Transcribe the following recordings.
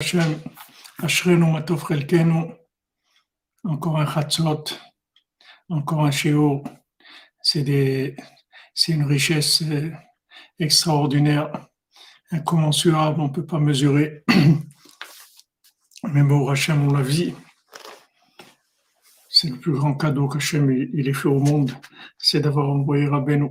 Hashem, Ashrenu Matov Chelkenu, encore un Chatzot, encore un Shiur. C'est une richesse extraordinaire, incommensurable, on ne peut pas mesurer. Mais bon, Hachem, on l'a vu. C'est le plus grand cadeau qu'Hachem il ait fait au monde, c'est d'avoir envoyé Rabbeinu.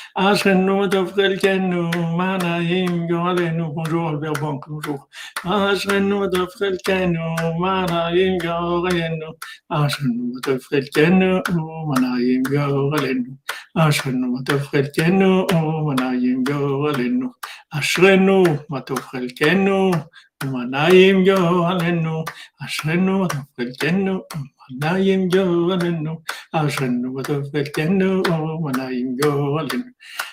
אשרנו מה טוב חלקנו, מנעים גורלנו, bonjour Albert Banque, bonjour, אשרנו מה טוב חלקנו, מנעים גורלנו, אשרנו מה טוב חלקנו, I'm going, know. I'll send with a know no, when I'm going.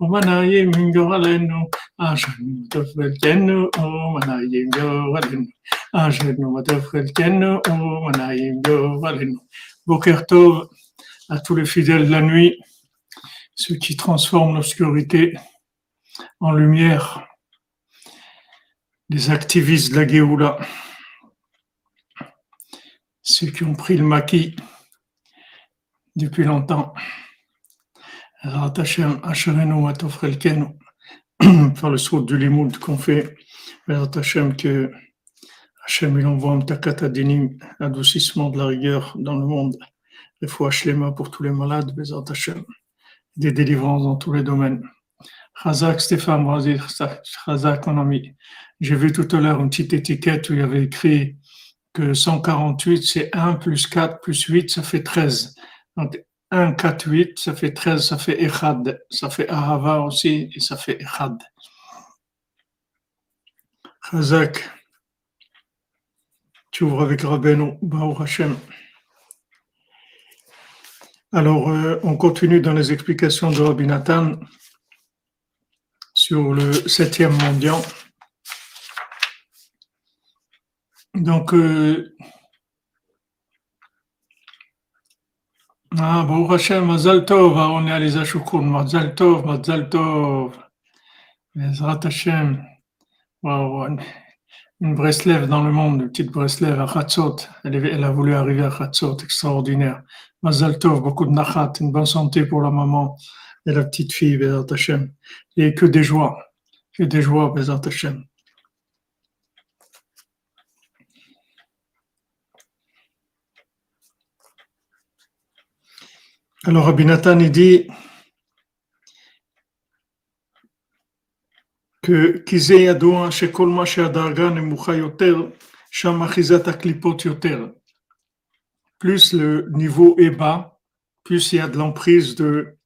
Omanaye à tous les fidèles de la nuit, ceux qui transforment l'obscurité en lumière, les activistes de la Géoula, ceux qui ont pris le maquis depuis longtemps. Ratachem Asherenu Atofrelkenu, par le saut du limoud qu'on fait, Ratachem que Hachem il envoie un takatadinim, adoucissement de la rigueur dans le monde, des fois Shlema pour tous les malades, des délivrances dans tous les domaines. Chazak Stéphane, Chazak mon ami, j'ai vu tout à l'heure une petite étiquette où il y avait écrit que 148 c'est 1 plus 4 plus 8, ça fait 13. Donc 1, 4, 8, ça fait 13, ça fait Echad, ça fait Ahava aussi, et ça fait Echad. Chazak, tu ouvres avec Rabbeinu, Baruch Hashem. Alors, euh, on continue dans les explications de Rabbi Nathan sur le septième mendiant. Donc, euh, ah, Baruch Hashem, Mazal Tov, on est à les Ashukun, Mazal Tov, Mazal Tov, Bezrat Hashem, wow, une Breslev dans le monde, une petite Breslev à Khatzot, elle, elle a voulu arriver à Khatzot, extraordinaire. Mazal Tov, beaucoup de nachat, une bonne santé pour la maman et la petite fille, Bezrat Hashem. Et que des joies, que des joies, Bezrat Hashem. Alors Rabbi Nathan dit que Kizé Yadoua, Shekol hein, Ma Sheadarga Nemucha Yoter, Sham Plus le niveau est bas, plus il y a de l'emprise de,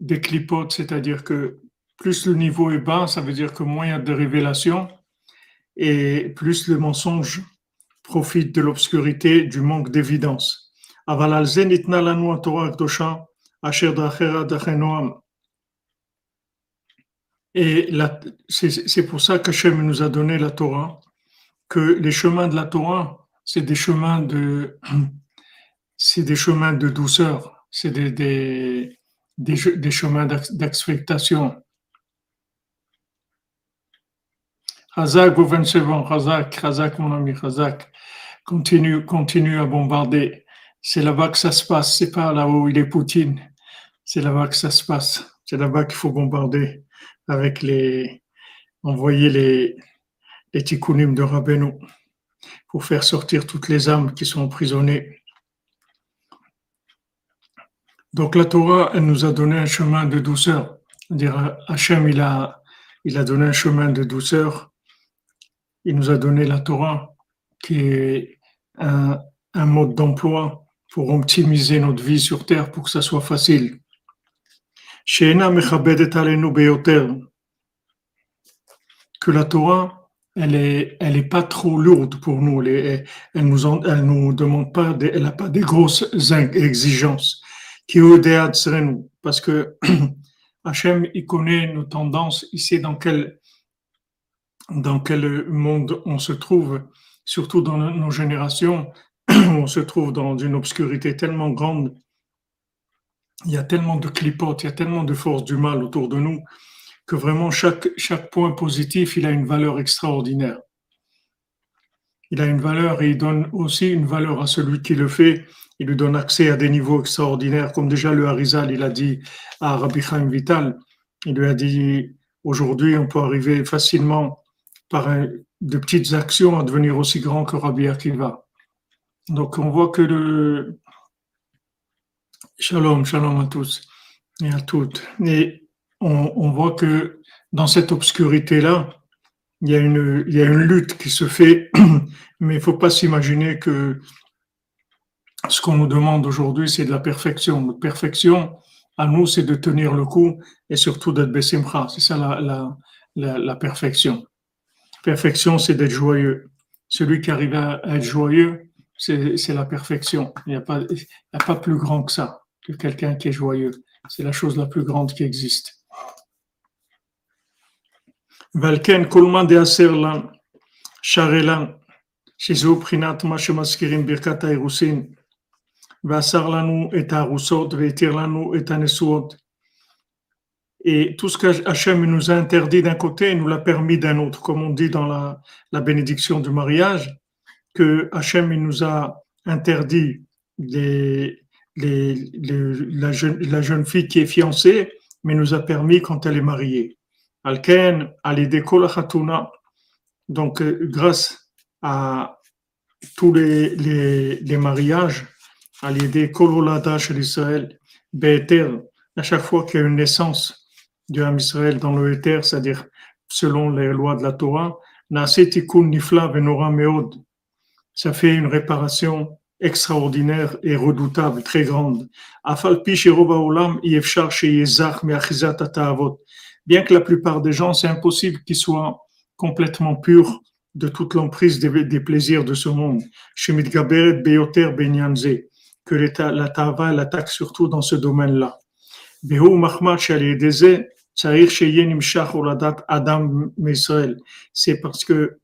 des clipotes, c'est-à-dire que plus le niveau est bas, ça veut dire que moins il y a de révélations et plus le mensonge profite de l'obscurité, du manque d'évidence. אבל על זה ניתנה לנו התורה הקדושה, אשר דרכיה דרכי נועם. Et la- c'est c'est pour ça qu'Hachem nous a donné la Torah, que les chemins de la Torah, c'est des chemins de, c'est des chemins de douceur, c'est des, des, des, che- des chemins d'ac- d'acceptation. Razak au 27 ans, Razak, Razak mon ami, Razak, continue, continue à bombarder. C'est là-bas que ça se passe, c'est pas là où il est Poutine. C'est là-bas que ça se passe. C'est là-bas qu'il faut bombarder avec les, envoyer les, les tikkunim de Rabbeinu pour faire sortir toutes les âmes qui sont emprisonnées. Donc la Torah, elle nous a donné un chemin de douceur. C'est-à-dire, Hachem, il a, il a donné un chemin de douceur. Il nous a donné la Torah qui est un mode d'emploi pour optimiser notre vie sur Terre pour que ça soit facile. Que la Torah, elle est, elle est pas trop lourde pour nous. Elle, elle nous, elle nous demande pas, elle n'a pas des grosses exigences. Parce que Hachem, il connaît nos tendances, il sait dans quel, dans quel monde on se trouve, surtout dans nos générations, on se trouve dans une obscurité tellement grande. Il y a tellement de clipotes, il y a tellement de forces du mal autour de nous que vraiment chaque, point positif, il a une valeur extraordinaire. Il a une valeur et il donne aussi une valeur à celui qui le fait. Il lui donne accès à des niveaux extraordinaires, comme déjà le Harizal, il a dit à Rabbi Chaim Vital. Il lui a dit, aujourd'hui, on peut arriver facilement par de petites actions à devenir aussi grand que Rabbi Akiva. Donc on voit que le... Shalom, shalom à tous et à toutes. Et on, voit que dans cette obscurité-là, il y, a une, lutte qui se fait, mais il ne faut pas s'imaginer que ce qu'on nous demande aujourd'hui, c'est de la perfection. La perfection, à nous, c'est de tenir le coup et surtout d'être Bessimcha. C'est ça la, perfection. Perfection, c'est d'être joyeux. Celui qui arrive à être joyeux, c'est la perfection. Il n'y a, pas, plus grand que ça, que quelqu'un qui est joyeux. C'est la chose la plus grande qui existe. Valken kolman de aserlan, sharelan, shizu prinat ha'erusin, vasar lanu et et tout ce que qu'Hachem nous a interdit d'un côté, il nous l'a permis d'un autre, comme on dit dans la bénédiction du mariage que Hachem il nous a interdit la, jeune, fille qui est fiancée, mais nous a permis quand elle est mariée. Alken, donc euh, grâce à tous les, mariages, Kololada chez l'Israël, à chaque fois qu'il y a une naissance du Ham Israël dans le Éther, c'est-à-dire selon les lois de la Torah, Nifla Meod, ça fait une réparation extraordinaire et redoutable, très grande. Bien que la plupart des gens, c'est impossible qu'ils soient complètement purs de toute l'emprise des, plaisirs de ce monde. Que la tava l'attaque surtout dans ce domaine-là. C'est parce que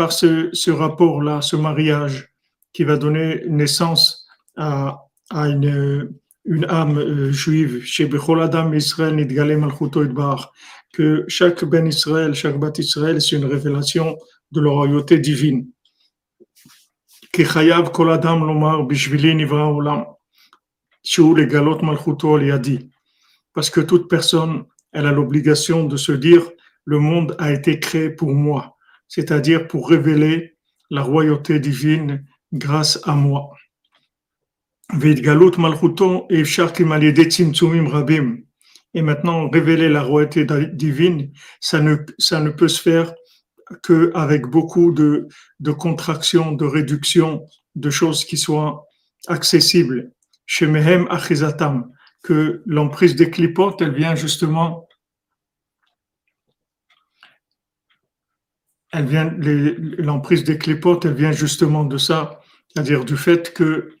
par ce, rapport-là, ce mariage qui va donner naissance à, une, âme euh, juive, chez Adam Israël que chaque Ben Israël, chaque Bat Israël, c'est une révélation de la royauté divine. Parce que toute personne, elle a l'obligation de se dire, le monde a été créé pour moi, c'est-à-dire pour révéler la royauté divine grâce à moi. Et maintenant, révéler la royauté divine, ça ne, ça ne peut se faire qu'avec beaucoup de, de contractions, de réductions, de choses qui soient accessibles. Chez Mehem Achizatam, que l'emprise des clipotes, elle vient justement, elle vient, l'emprise des clipotes, elle vient justement de ça, c'est-à-dire du fait que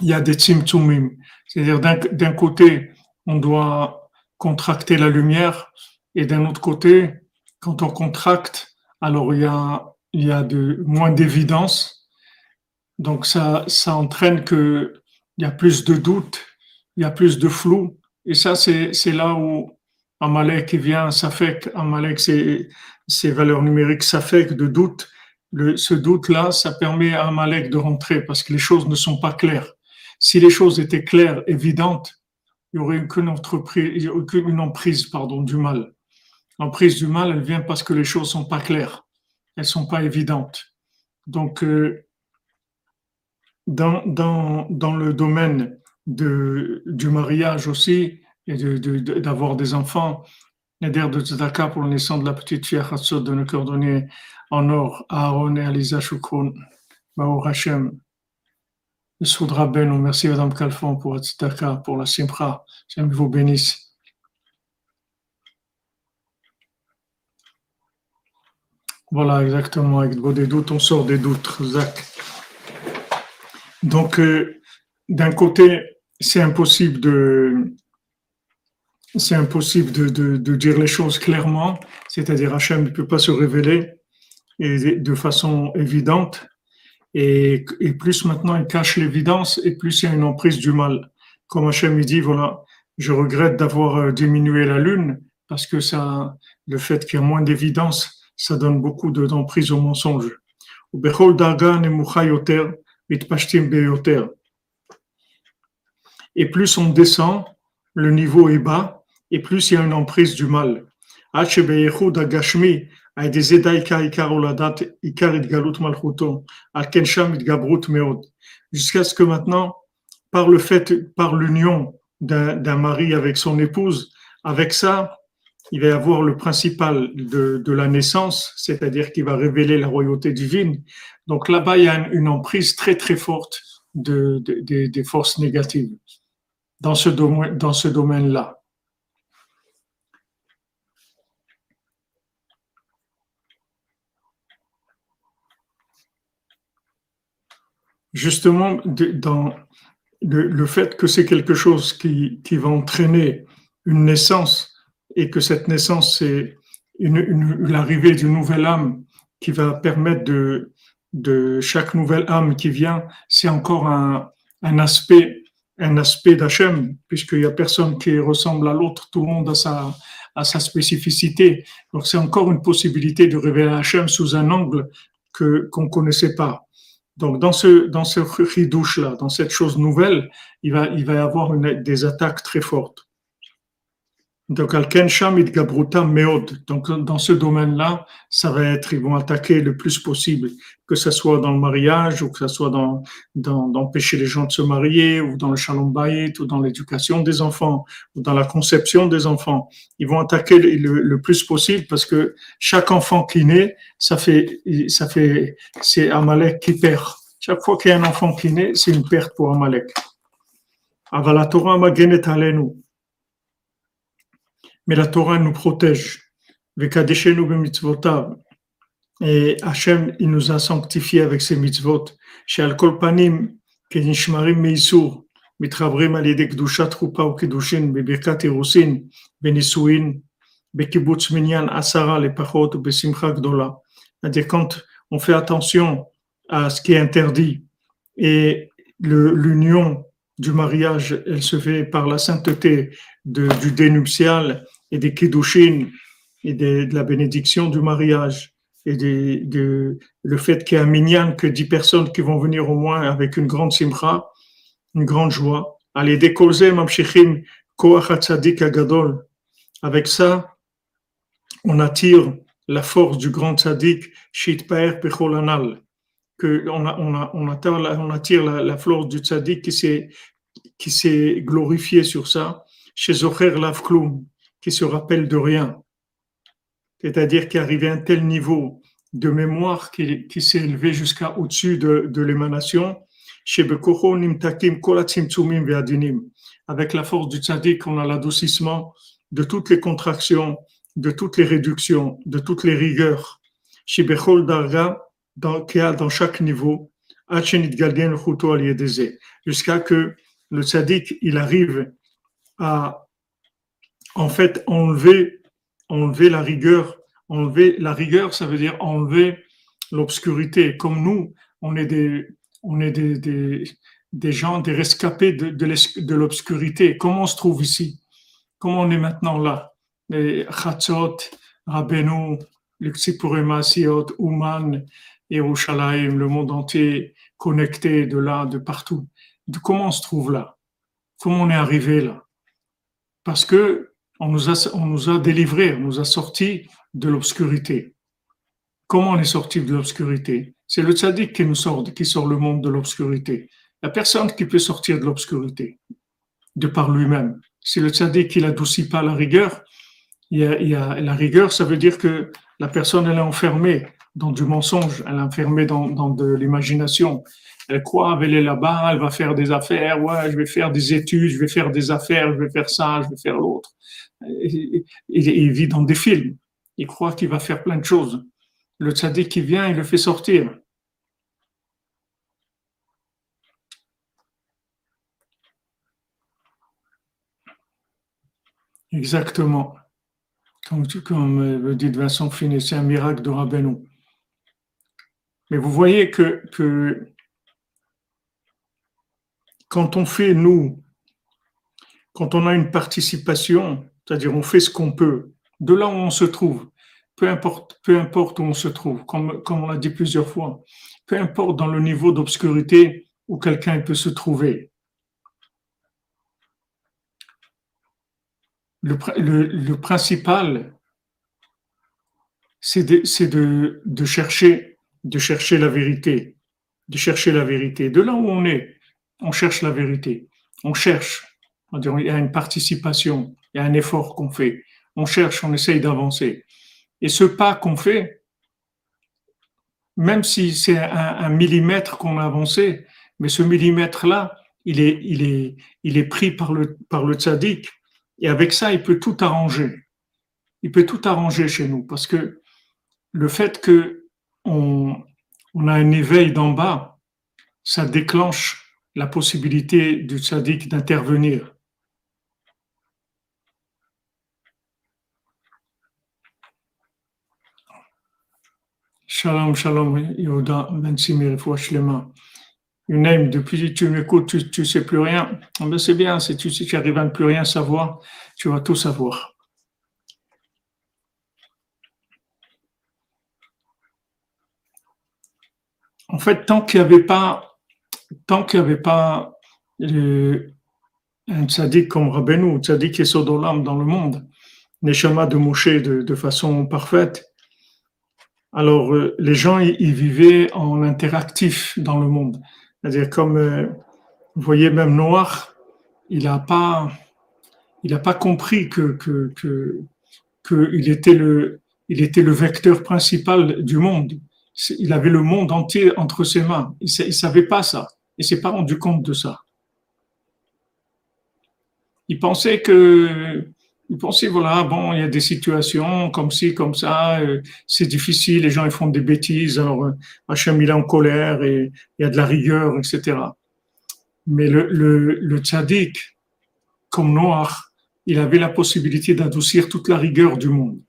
il y a des tzimtzumim. C'est-à-dire d'un côté, on doit contracter la lumière et d'un autre côté, quand on contracte, alors il y a, il y a de, moins d'évidence. Donc ça, ça entraîne que il y a plus de doutes, il y a plus de flou. Et ça, c'est, là où Amalek vient, ça fait Amalek, ces valeurs numériques, ça fait de doute. Ce doute-là, ça permet à Amalek de rentrer parce que les choses ne sont pas claires. Si les choses étaient claires, évidentes, il n'y aurait aucune, entreprise, aucune emprise pardon, du mal. L'emprise du mal, elle vient parce que les choses sont pas claires, elles sont pas évidentes. Donc, euh, dans, dans, dans le domaine de, du mariage aussi, et d'avoir de, des enfants, d'air de Tzedaka pour le naissance de la petite fille Hatzot de nos cordonniers en or, Aaron et Aliza Shukron, Baou Hashem. Soudra Ben, merci Madame Calfon pour votre pour la Simcha. J'aime vous bénisse. Voilà, exactement. Avec des doutes, on sort des doutes, Zach. Donc, euh, d'un côté, c'est impossible de, c'est impossible de, dire les choses clairement, c'est-à-dire Hachem ne peut pas se révéler de façon évidente. Et, plus maintenant il cache l'évidence, et plus il y a une emprise du mal. Comme Hachem dit, voilà, je regrette d'avoir euh, diminué la lune parce que ça, le fait qu'il y a moins d'évidence, ça donne beaucoup d'emprise au mensonge. Et plus on descend, le niveau est bas, et plus il y a une emprise du mal. Jusqu'à ce que maintenant, par le fait, par l'union d'un mari avec son épouse, avec ça, il va y avoir le principal de, la naissance, c'est-à-dire qu'il va révéler la royauté divine. Donc là-bas, il y a une, emprise très très forte de, de, des forces négatives dans ce domaine-là. Justement, dans le, fait que c'est quelque chose qui, qui va entraîner une naissance et que cette naissance, c'est l'arrivée d'une nouvelle âme qui va permettre de, chaque nouvelle âme qui vient, c'est encore un, aspect un aspect d'Hachem, puisqu'il n'y a personne qui ressemble à l'autre, tout le monde a sa, a sa spécificité. Donc c'est encore une possibilité de révéler Hachem sous un angle que qu'on connaissait pas. Donc dans ce dans ce ridouche là, dans cette chose nouvelle, il va il va y avoir une, des attaques très fortes. Donc, Donc, dans ce domaine-là, ça va être, ils vont attaquer le plus possible, que ce soit dans le mariage ou que ce soit dans, d'empêcher les gens de se marier ou dans le shalom ou dans l'éducation des enfants ou dans la conception des enfants. Ils vont attaquer le, le, plus possible parce que chaque enfant qui naît, ça fait, ça fait, c'est Amalek qui perd. Chaque fois qu'il y a un enfant qui naît, c'est une perte pour Amalek. Avala Torah nous mais la Torah nous protège. Et Hachem, il nous a sanctifiés avec ses mitzvot. Chez Al-Kolpanim, Kenishmarim Meisur, מתחברים על ידי קדושת חופה וקידושין בברכת אירוסין, בנישואין, בקיבוץ מניין עשרה לפחות ובשמחה גדולה. C'est-à-dire quand on fait attention à ce qui est interdit et l'union du mariage, elle se fait par la sainteté de, du dénuptial et des kiddushin et de, la bénédiction du mariage et de, le fait qu'il y a un minyan, que dix personnes qui vont venir au moins avec une grande simcha, une grande joie. Allez, agadol. Avec ça, on attire la force du grand tzaddik, shitpaer pecholanal. Que on, a, on, a, on, attire, on attire la, la force du tzaddik qui s'est glorifié sur ça, chez Zocher Lavklum, qui se rappelle de rien. C'est-à-dire qui arrivé à un tel niveau de mémoire qui, s'est élevé jusqu'à au-dessus de, de l'émanation. Avec la force du tzaddik, on a l'adoucissement de toutes les contractions, de toutes les réductions, de toutes les rigueurs. Darga, dans, qui a dans chaque niveau, jusqu'à que le tzaddik, il arrive à en fait enlever, enlever la rigueur. Enlever la rigueur, ça veut dire enlever l'obscurité. Comme nous, on est des, on est des, des, des gens, des rescapés de, de l'obscurité. Comment on se trouve ici? Comment on est maintenant là? Les Rabbeinu, le Ouman, Yerushalayim, le monde entier connecté de là, de partout. Comment on se trouve là? Comment on est arrivé là? Parce que on nous a, on nous a délivrés, on nous a sortis de l'obscurité. Comment on est sorti de l'obscurité? C'est le tzaddik qui nous sort, qui sort le monde de l'obscurité. La personne qui peut sortir de l'obscurité, de par lui-même. Si le tzaddik qui n'adoucit pas la rigueur, il y, a, il y a, la rigueur, ça veut dire que la personne elle est enfermée dans du mensonge, elle est enfermée dans, dans de l'imagination. Elle croit, elle est là-bas, elle va faire des affaires, ouais, je vais faire des études, je vais faire des affaires, je vais faire ça, je vais faire l'autre. Il, vit dans des films. Il croit qu'il va faire plein de choses. Le tzaddik qui vient, il le fait sortir. Exactement. Comme, comme euh, dit Vincent Finet, c'est un miracle de Rabbeinu. Mais vous voyez que, que quand on fait, nous, quand on a une participation, c'est-à-dire on fait ce qu'on peut, de là où on se trouve, peu importe, peu importe où on se trouve, comme, comme on l'a dit plusieurs fois, peu importe dans le niveau d'obscurité où quelqu'un peut se trouver. Le, principal, c'est de, chercher, de chercher la vérité, de chercher la vérité. De là où on est, on cherche la vérité. On cherche. il y a une participation, il y a un effort qu'on fait. On cherche, on essaye d'avancer. Et ce pas qu'on fait, même si c'est un, millimètre qu'on a avancé, mais ce millimètre-là, il est, il, est, il est pris par le, par le tzaddik, et avec ça, il peut tout arranger. Il peut tout arranger chez nous, parce que le fait que on, on a un éveil d'en bas, ça déclenche la possibilité du tzaddik d'intervenir. Shalom, shalom, Yoda, Bensimir, Fouachlema. Unaim, depuis tu m'écoutes, tu ne sais plus rien. Ah ben c'est bien, si tu, si tu arrives à ne plus rien savoir, tu vas tout savoir. En fait, tant qu'il n'y avait pas, tant qu'il n'y avait pas le, un tzaddik comme Rabbeinu, tzaddik et Sodolam dans le monde, Neshama de Moshe de, façon parfaite, alors, euh, les gens, ils vivaient en interactif dans le monde. C'est-à-dire, comme euh, vous voyez, même Noir, il n'a pas, pas compris que, que, que, il était le, il était le vecteur principal du monde. Il avait le monde entier entre ses mains. Il ne savait pas ça. Il s'est pas rendu compte de ça. Il pensait que vous pensez, voilà, bon, il y a des situations comme ci, comme ça, euh, c'est difficile, les gens ils font des bêtises, alors euh, Hachem il est en colère et il y a de la rigueur, etc. Mais le, le, le tzaddik, comme noir, il avait la possibilité d'adoucir toute la rigueur du monde.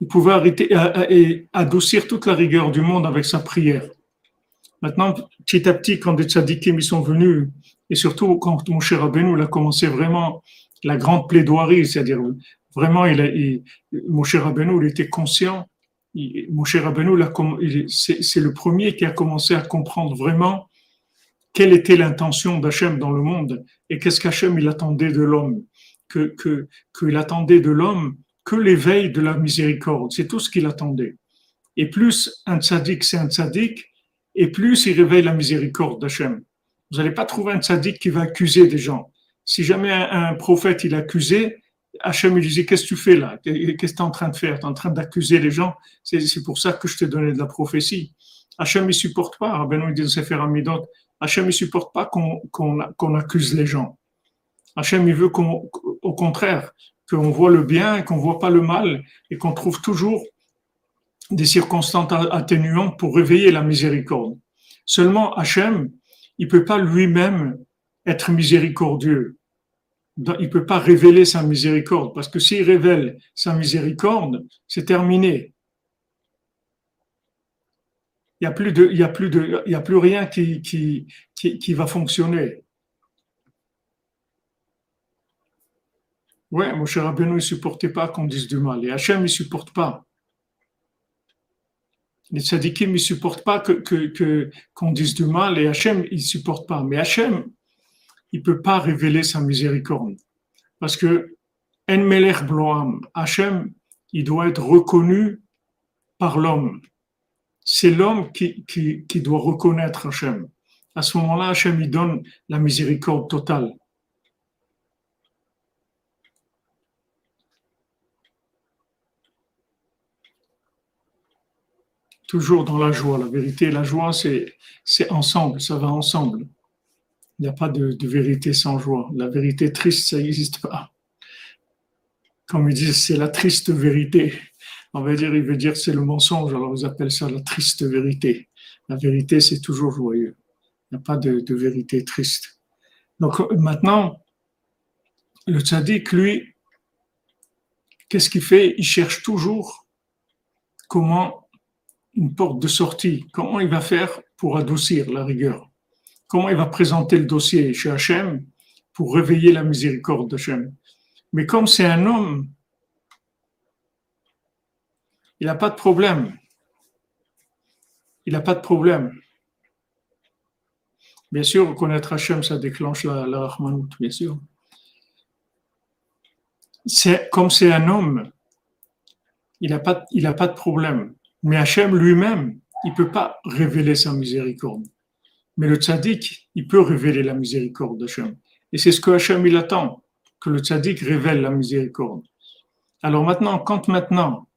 Il pouvait arrêter, et adoucir toute la rigueur du monde avec sa prière. Maintenant, petit à petit, quand des tzaddikim ils sont venus et surtout, quand mon cher Rabbeinu a commencé vraiment la grande plaidoirie, c'est-à-dire vraiment, il, a, il mon cher Rabbeinu, il était conscient. mon cher Rabbeinu, c'est le premier qui a commencé à comprendre vraiment quelle était l'intention d'Hachem dans le monde et qu'est-ce qu'Hachem il attendait de l'homme. Qu'il attendait de l'homme que l'éveil de la miséricorde. C'est tout ce qu'il attendait. Et plus un tzaddik, c'est un tzaddik, et plus il réveille la miséricorde d'Hachem. Vous n'allez pas trouver un tzaddik qui va accuser des gens. Si jamais un, prophète il accusait, Hachem lui disait Qu'est-ce que tu fais là? Qu'est-ce que tu es en train de faire? Tu es en train d'accuser les gens? C'est pour ça que je t'ai donné de la prophétie. Hachem ne supporte pas. Ben il dit faire Amidot Hachem ne supporte pas qu'on accuse les gens. Hachem il veut qu'au contraire, qu'on voit le bien et qu'on ne voit pas le mal et qu'on trouve toujours des circonstances atténuantes pour réveiller la miséricorde. Seulement Hachem, il peut pas lui-même être miséricordieux. Il peut pas révéler sa miséricorde parce que s'il révèle sa miséricorde, c'est terminé. Il n'y a plus y a plus a plus rien qui, qui, qui, va fonctionner. Ouais, mon cher Rabbeinu, il ne supportait pas qu'on dise du mal. Et Hachem, ne supporte pas. Les tzadikim, ne supportent pas que, que, qu'on dise du mal et Hachem, il ne supporte pas. Mais Hachem, il ne peut pas révéler sa miséricorde. Parce que En Melech Bloam, Hachem, il doit être reconnu par l'homme. C'est l'homme qui, qui, qui doit reconnaître Hachem. À ce moment-là, Hachem, il donne la miséricorde totale. Toujours dans la joie. La vérité la joie, c'est, ensemble, ça va ensemble. Il n'y a pas de, vérité sans joie. La vérité triste, ça n'existe pas. Comme ils disent, c'est la triste vérité. On va dire, il veut dire c'est le mensonge, alors ils appellent ça la triste vérité. La vérité, c'est toujours joyeux. Il n'y a pas de, de, vérité triste. Donc maintenant, le tzaddik, lui, qu'est-ce qu'il fait? Il cherche toujours comment une porte de sortie, comment il va faire pour adoucir la rigueur, comment il va présenter le dossier chez Hachem pour réveiller la miséricorde d'Hachem? Mais comme c'est un homme, il n'a pas de problème. Il n'a pas de problème. Bien sûr, connaître Hachem, ça déclenche la, la bien sûr. Comme c'est un homme, il n'a pas, pas de problème. Mais Hachem lui-même, il ne peut pas révéler sa miséricorde. Mais le tzaddik, il peut révéler la miséricorde d'Hachem. Et c'est ce que Hachem, il attend, que le tzaddik révèle la miséricorde. Alors maintenant, quand maintenant,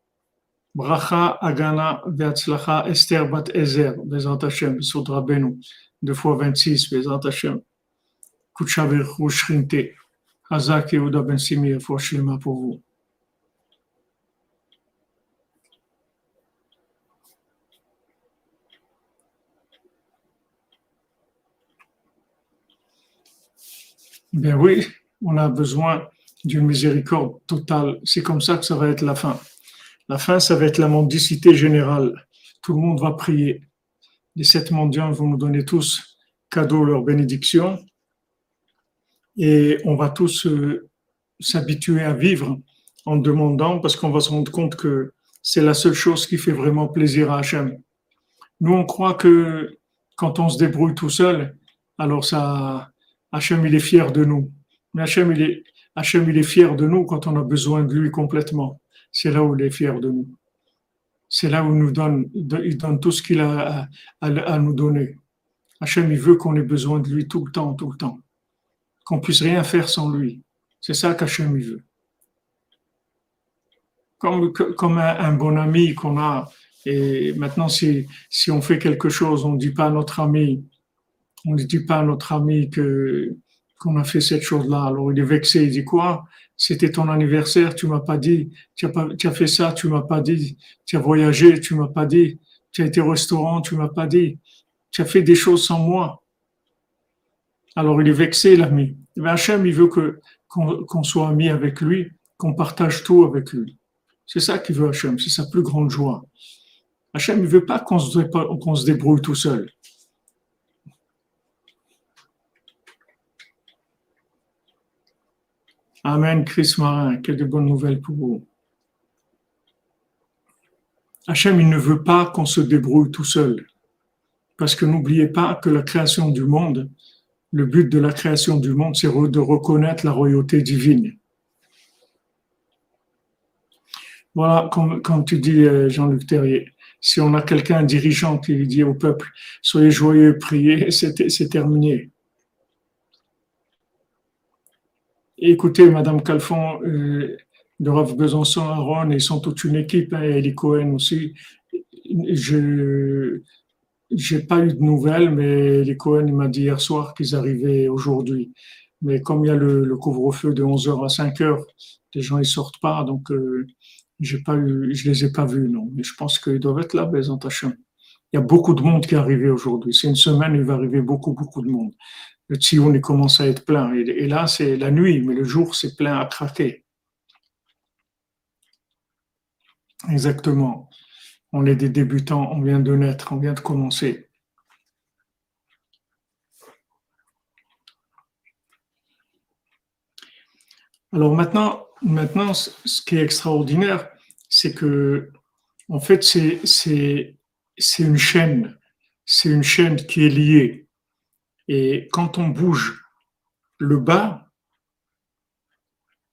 Bracha, Agana, Veatzlacha, Esther, Bat Ezer, Bezant Hashem, Sodra Benu, 2 fois 26, Bezant Hashem, Kuchaver, Shrinte, Hazak Yehuda Ben Simi, pour vous. Ben oui, on a besoin d'une miséricorde totale. C'est comme ça que ça va être la fin. La fin, ça va être la mendicité générale. Tout le monde va prier. Les sept mendiants vont nous donner tous cadeau leur bénédiction. Et on va tous euh, s'habituer à vivre en demandant parce qu'on va se rendre compte que c'est la seule chose qui fait vraiment plaisir à Hachem. Nous, on croit que quand on se débrouille tout seul, alors ça, Hachem, il est fier de nous. Mais Hachem, il est, Hachem, il est fier de nous quand on a besoin de lui complètement. C'est là où il est fier de nous. C'est là où il nous donne, il donne tout ce qu'il a à, nous donner. Hachem, il veut qu'on ait besoin de lui tout le temps, tout le temps. Qu'on puisse rien faire sans lui. C'est ça qu'Hachem, il veut. Comme, comme un, bon ami qu'on a. Et maintenant, si, si on fait quelque chose, on ne dit pas à notre ami, on ne dit pas à notre ami que qu'on a fait cette chose-là. Alors il est vexé, il dit quoi? C'était ton anniversaire, tu m'as pas dit. Tu as, fait ça, tu m'as pas dit. Tu as voyagé, tu m'as pas dit. Tu as été au restaurant, tu m'as pas dit. Tu as fait des choses sans moi. Alors il est vexé, l'ami. Mais Hachem, il veut que qu'on soit ami avec lui, qu'on partage tout avec lui. C'est ça qu'il veut Hachem, c'est sa plus grande joie. Hachem, il veut pas qu'on se débrouille tout seul. Amen, Chris Marin, que de bonnes nouvelles pour vous. Hachem, il ne veut pas qu'on se débrouille tout seul. Parce que n'oubliez pas que la création du monde, le but de la création du monde, c'est de reconnaître la royauté divine. Voilà, comme, comme tu dis, euh, Jean-Luc Terrier, si on a quelqu'un dirigeant qui dit au peuple, soyez joyeux, priez, c'est terminé. Écoutez, Madame Calfon, euh, de Rav Besançon, Aaron, ils sont toute une équipe, hein, les Cohen aussi. Je n'ai pas eu de nouvelles, mais les Cohen m'a dit hier soir qu'ils arrivaient aujourd'hui. Mais comme il y a le, couvre-feu de 11h à 5h, les gens ne sortent pas, donc euh, j'ai pas eu, je les ai pas vus, non. Mais je pense qu'ils doivent être là, Bézantachem. Il y a beaucoup de monde qui est arrivé aujourd'hui. C'est une semaine, il va arriver beaucoup, beaucoup de monde le Tzion commence à être plein. Et, là, c'est la nuit, mais le jour, c'est plein à craquer. Exactement. On est des débutants, on vient de naître, on vient de commencer. Alors maintenant, maintenant, ce qui est extraordinaire, c'est que, en fait, c'est une chaîne. C'est une chaîne qui est liée. Et quand on bouge le bas,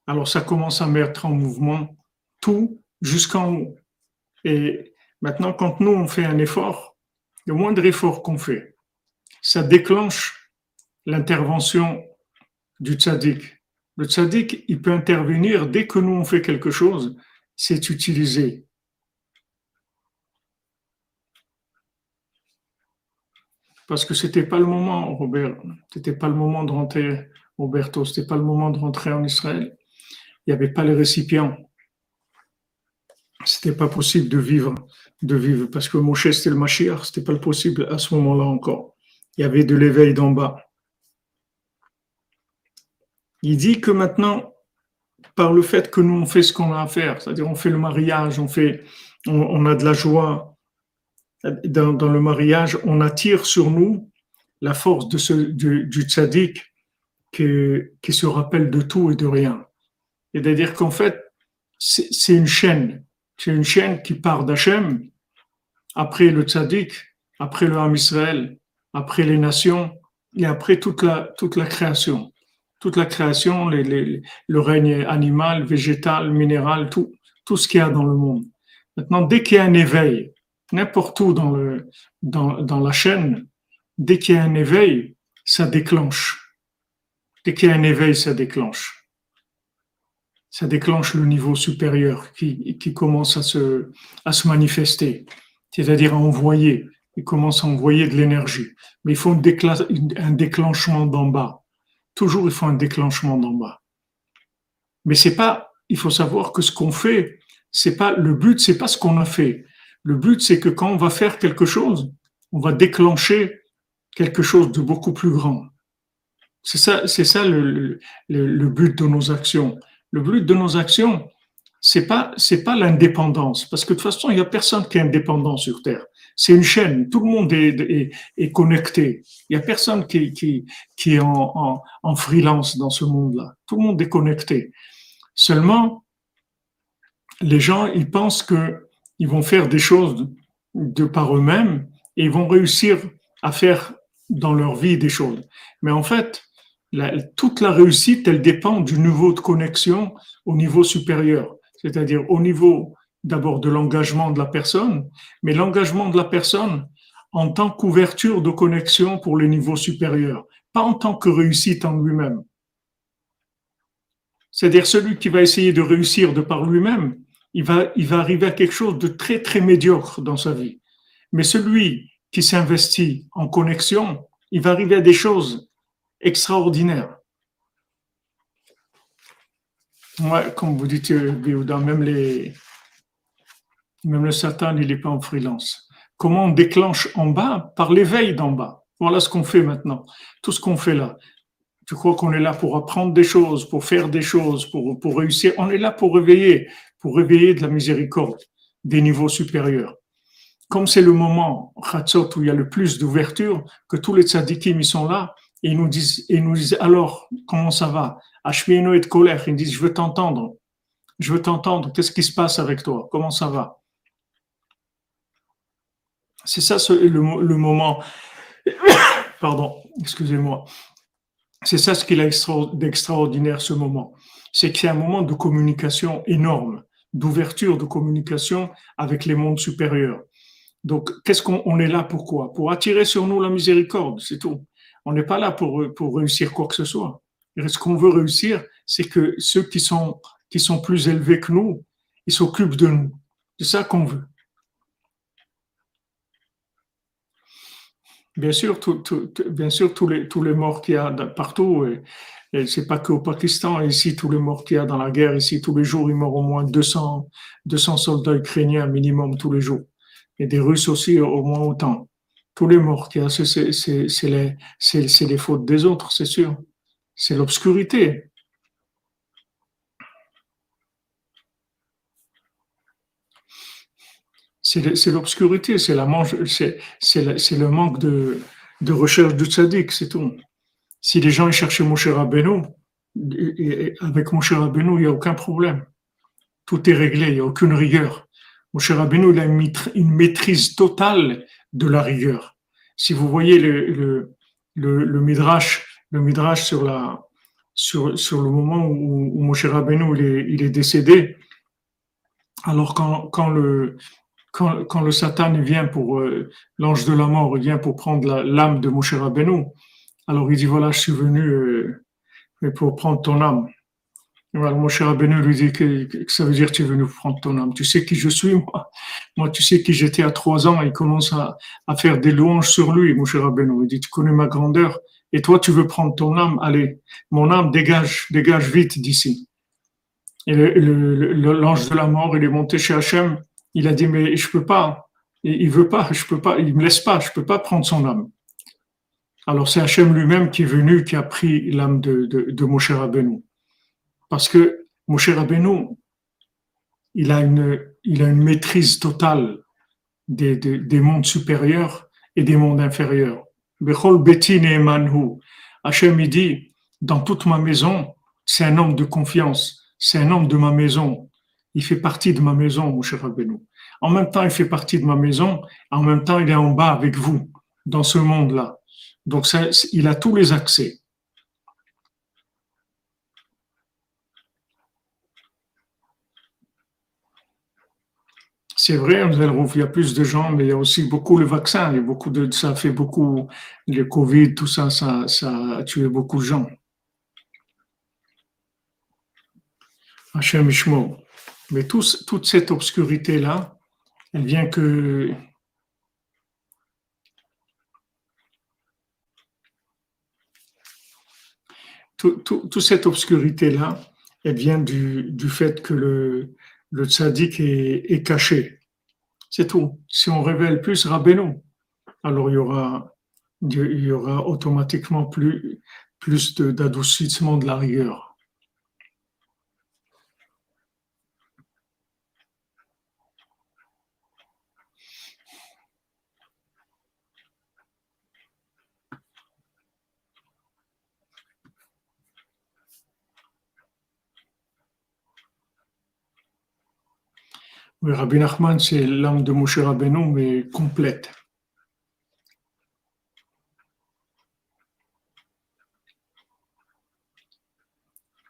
alors ça commence à mettre en mouvement tout jusqu'en haut. Et maintenant, quand nous, on fait un effort, le moindre effort qu'on fait, ça déclenche l'intervention du tzaddik. Le tzaddik, il peut intervenir dès que nous, on fait quelque chose, c'est utilisé. Parce que c'était pas le moment, Robert, c'était pas le moment de rentrer, Roberto, c'était pas le moment de rentrer en Israël. Il n'y avait pas les récipients. C'était pas possible de vivre, de vivre, parce que Moshe c'était le Mashiach, c'était pas possible à ce moment-là encore. Il y avait de l'éveil d'en bas. Il dit que maintenant, par le fait que nous on fait ce qu'on a à faire, c'est-à-dire on fait le mariage, on fait, on, a de la joie dans, le mariage, on attire sur nous la force du, du tzaddik qui, se rappelle de tout et de rien. C'est-à-dire qu'en fait, c'est une chaîne, c'est une chaîne qui part d'Hachem, après le tzaddik, après le Ham Israël, après les nations et après toute la, toute la création toute la création, le règne animal, végétal, minéral, tout, tout ce qu'il y a dans le monde. Maintenant, dès qu'il y a un éveil, n'importe où dans, la chaîne, dès qu'il y a un éveil, ça déclenche. Dès qu'il y a un éveil, ça déclenche. Ça déclenche le niveau supérieur qui, commence à se, à se manifester, c'est-à-dire à envoyer. Il commence à envoyer de l'énergie. Mais il faut un déclenchement d'en bas toujours il faut un déclenchement d'en bas. Mais c'est pas, il faut savoir que ce qu'on fait, c'est pas le but, c'est pas ce qu'on a fait. Le but, c'est que quand on va faire quelque chose, on va déclencher quelque chose de beaucoup plus grand. C'est ça, c'est ça le, le, but de nos actions. Le but de nos actions, c'est pas, c'est pas l'indépendance, parce que de toute façon, il y a personne qui est indépendant sur Terre c'est une chaîne, tout le monde est, est, connecté. Il n'y a personne qui, qui, qui est en, en, freelance dans ce monde-là. Tout le monde est connecté. Seulement, les gens, ils pensent qu'ils vont faire des choses de par eux-mêmes et ils vont réussir à faire dans leur vie des choses. Mais en fait, toute la réussite, elle dépend du niveau de connexion au niveau supérieur, c'est-à-dire au niveau d'abord de l'engagement de la personne, mais l'engagement de la personne en tant qu'ouverture de connexion pour les niveaux supérieurs, pas en tant que réussite en lui-même. C'est-à-dire celui qui va essayer de réussir de par lui-même, il va, il va arriver à quelque chose de très très médiocre dans sa vie. Mais celui qui s'investit en connexion, il va arriver à des choses extraordinaires. Moi, comme vous dites, dans même les, même le Satan, il n'est pas en freelance. Comment on déclenche en bas Par l'éveil d'en bas. Voilà ce qu'on fait maintenant. Tout ce qu'on fait là. Tu crois qu'on est là pour apprendre des choses, pour faire des choses, pour, pour réussir. On est là pour réveiller, pour réveiller de la miséricorde des niveaux supérieurs. Comme c'est le moment, Khatsot, où il y a le plus d'ouverture, que tous les tzadikim, ils sont là, et ils nous disent, ils nous disent alors, comment ça va? Ashmieno et de colère, ils disent, je veux t'entendre. Je veux t'entendre. Qu'est-ce qui se passe avec toi? Comment ça va? C'est ça le, le, moment. Pardon, excusez-moi. C'est ça ce qu'il a d'extraordinaire ce moment. C'est que c'est un moment de communication énorme, d'ouverture de communication avec les mondes supérieurs. Donc, qu'est-ce qu'on est là pourquoi Pour attirer sur nous la miséricorde, c'est tout. On n'est pas là pour, pour réussir quoi que ce soit. Ce qu'on veut réussir, c'est que ceux qui sont, qui sont plus élevés que nous, ils s'occupent de nous. C'est ça qu'on veut. Bien sûr, bien sûr tous, les, tous les morts qu'il y a partout, et, c'est pas qu'au Pakistan, ici, tous les morts qu'il y a dans la guerre, ici, tous les jours, il meurt au moins 200, 200 soldats ukrainiens minimum tous les jours. Et des Russes aussi, au moins autant. Tous les morts qu'il y a, c'est les, fautes des autres, c'est sûr. C'est l'obscurité. c'est l'obscurité, c'est le manque de, recherche du tzaddik, c'est tout. Si les gens cherchaient Moshe Rabbeinu, avec Moshe Rabbeinu, il n'y a aucun problème. Tout est réglé, il n'y a aucune rigueur. Moshe Rabbeinu, il a une maîtrise totale de la rigueur. Si vous voyez le, le, midrash, le midrash sur, la, sur, sur le moment où, où Moshe Rabbeinu il est, il est décédé, alors quand, quand le, quand, le Satan vient pour, euh, l'ange de la mort, vient pour prendre l'âme de Moshe Rabbeinu, alors il dit, voilà, je suis venu euh, pour prendre ton âme. Alors, mon cher Rabbeinu lui dit que, ça veut dire tu es venu prendre ton âme. Tu sais qui je suis, moi. Moi, tu sais qui j'étais à trois ans. Il commence à, faire des louanges sur lui, mon cher Rabbeinu. Il dit, tu connais ma grandeur. Et toi, tu veux prendre ton âme. Allez, mon âme, dégage, dégage vite d'ici. Et l'ange de la mort, il est monté chez Hachem. Il a dit, mais je peux pas. Il veut pas, je peux pas, il me laisse pas, je peux pas prendre son âme. Alors c'est Hachem lui-même qui est venu, qui a pris l'âme de, de, Moshe. Parce que Moshe Rabbeinu, il a une, a maîtrise totale des, des, des mondes supérieurs et des mondes inférieurs. Bechol Betin et. Hachem, il dit, dans toute ma maison, c'est un homme de confiance, c'est un homme de ma maison. Il fait partie de ma maison, Moshe Rabbeinu. En même temps, il fait partie de ma maison, en même temps, il est en bas avec vous, dans ce monde-là. Donc, il a tous les accès. C'est vrai, il y a plus de gens, mais il y a aussi beaucoup le vaccin. Il y a beaucoup de, ça fait beaucoup, le Covid, tout ça, ça, ça a tué beaucoup de gens. Hachem Mais toute cette obscurité-là, elle vient que toute cette obscurité-là, elle vient du, fait que le, le tzaddik est, caché. C'est tout. Si on révèle plus Rabbeinu, alors il y aura, il y aura automatiquement plus, plus d'adoucissement de la rigueur. Oui, Rabbi Nachman, c'est l'âme de Moshe Rabbeinu, mais complète.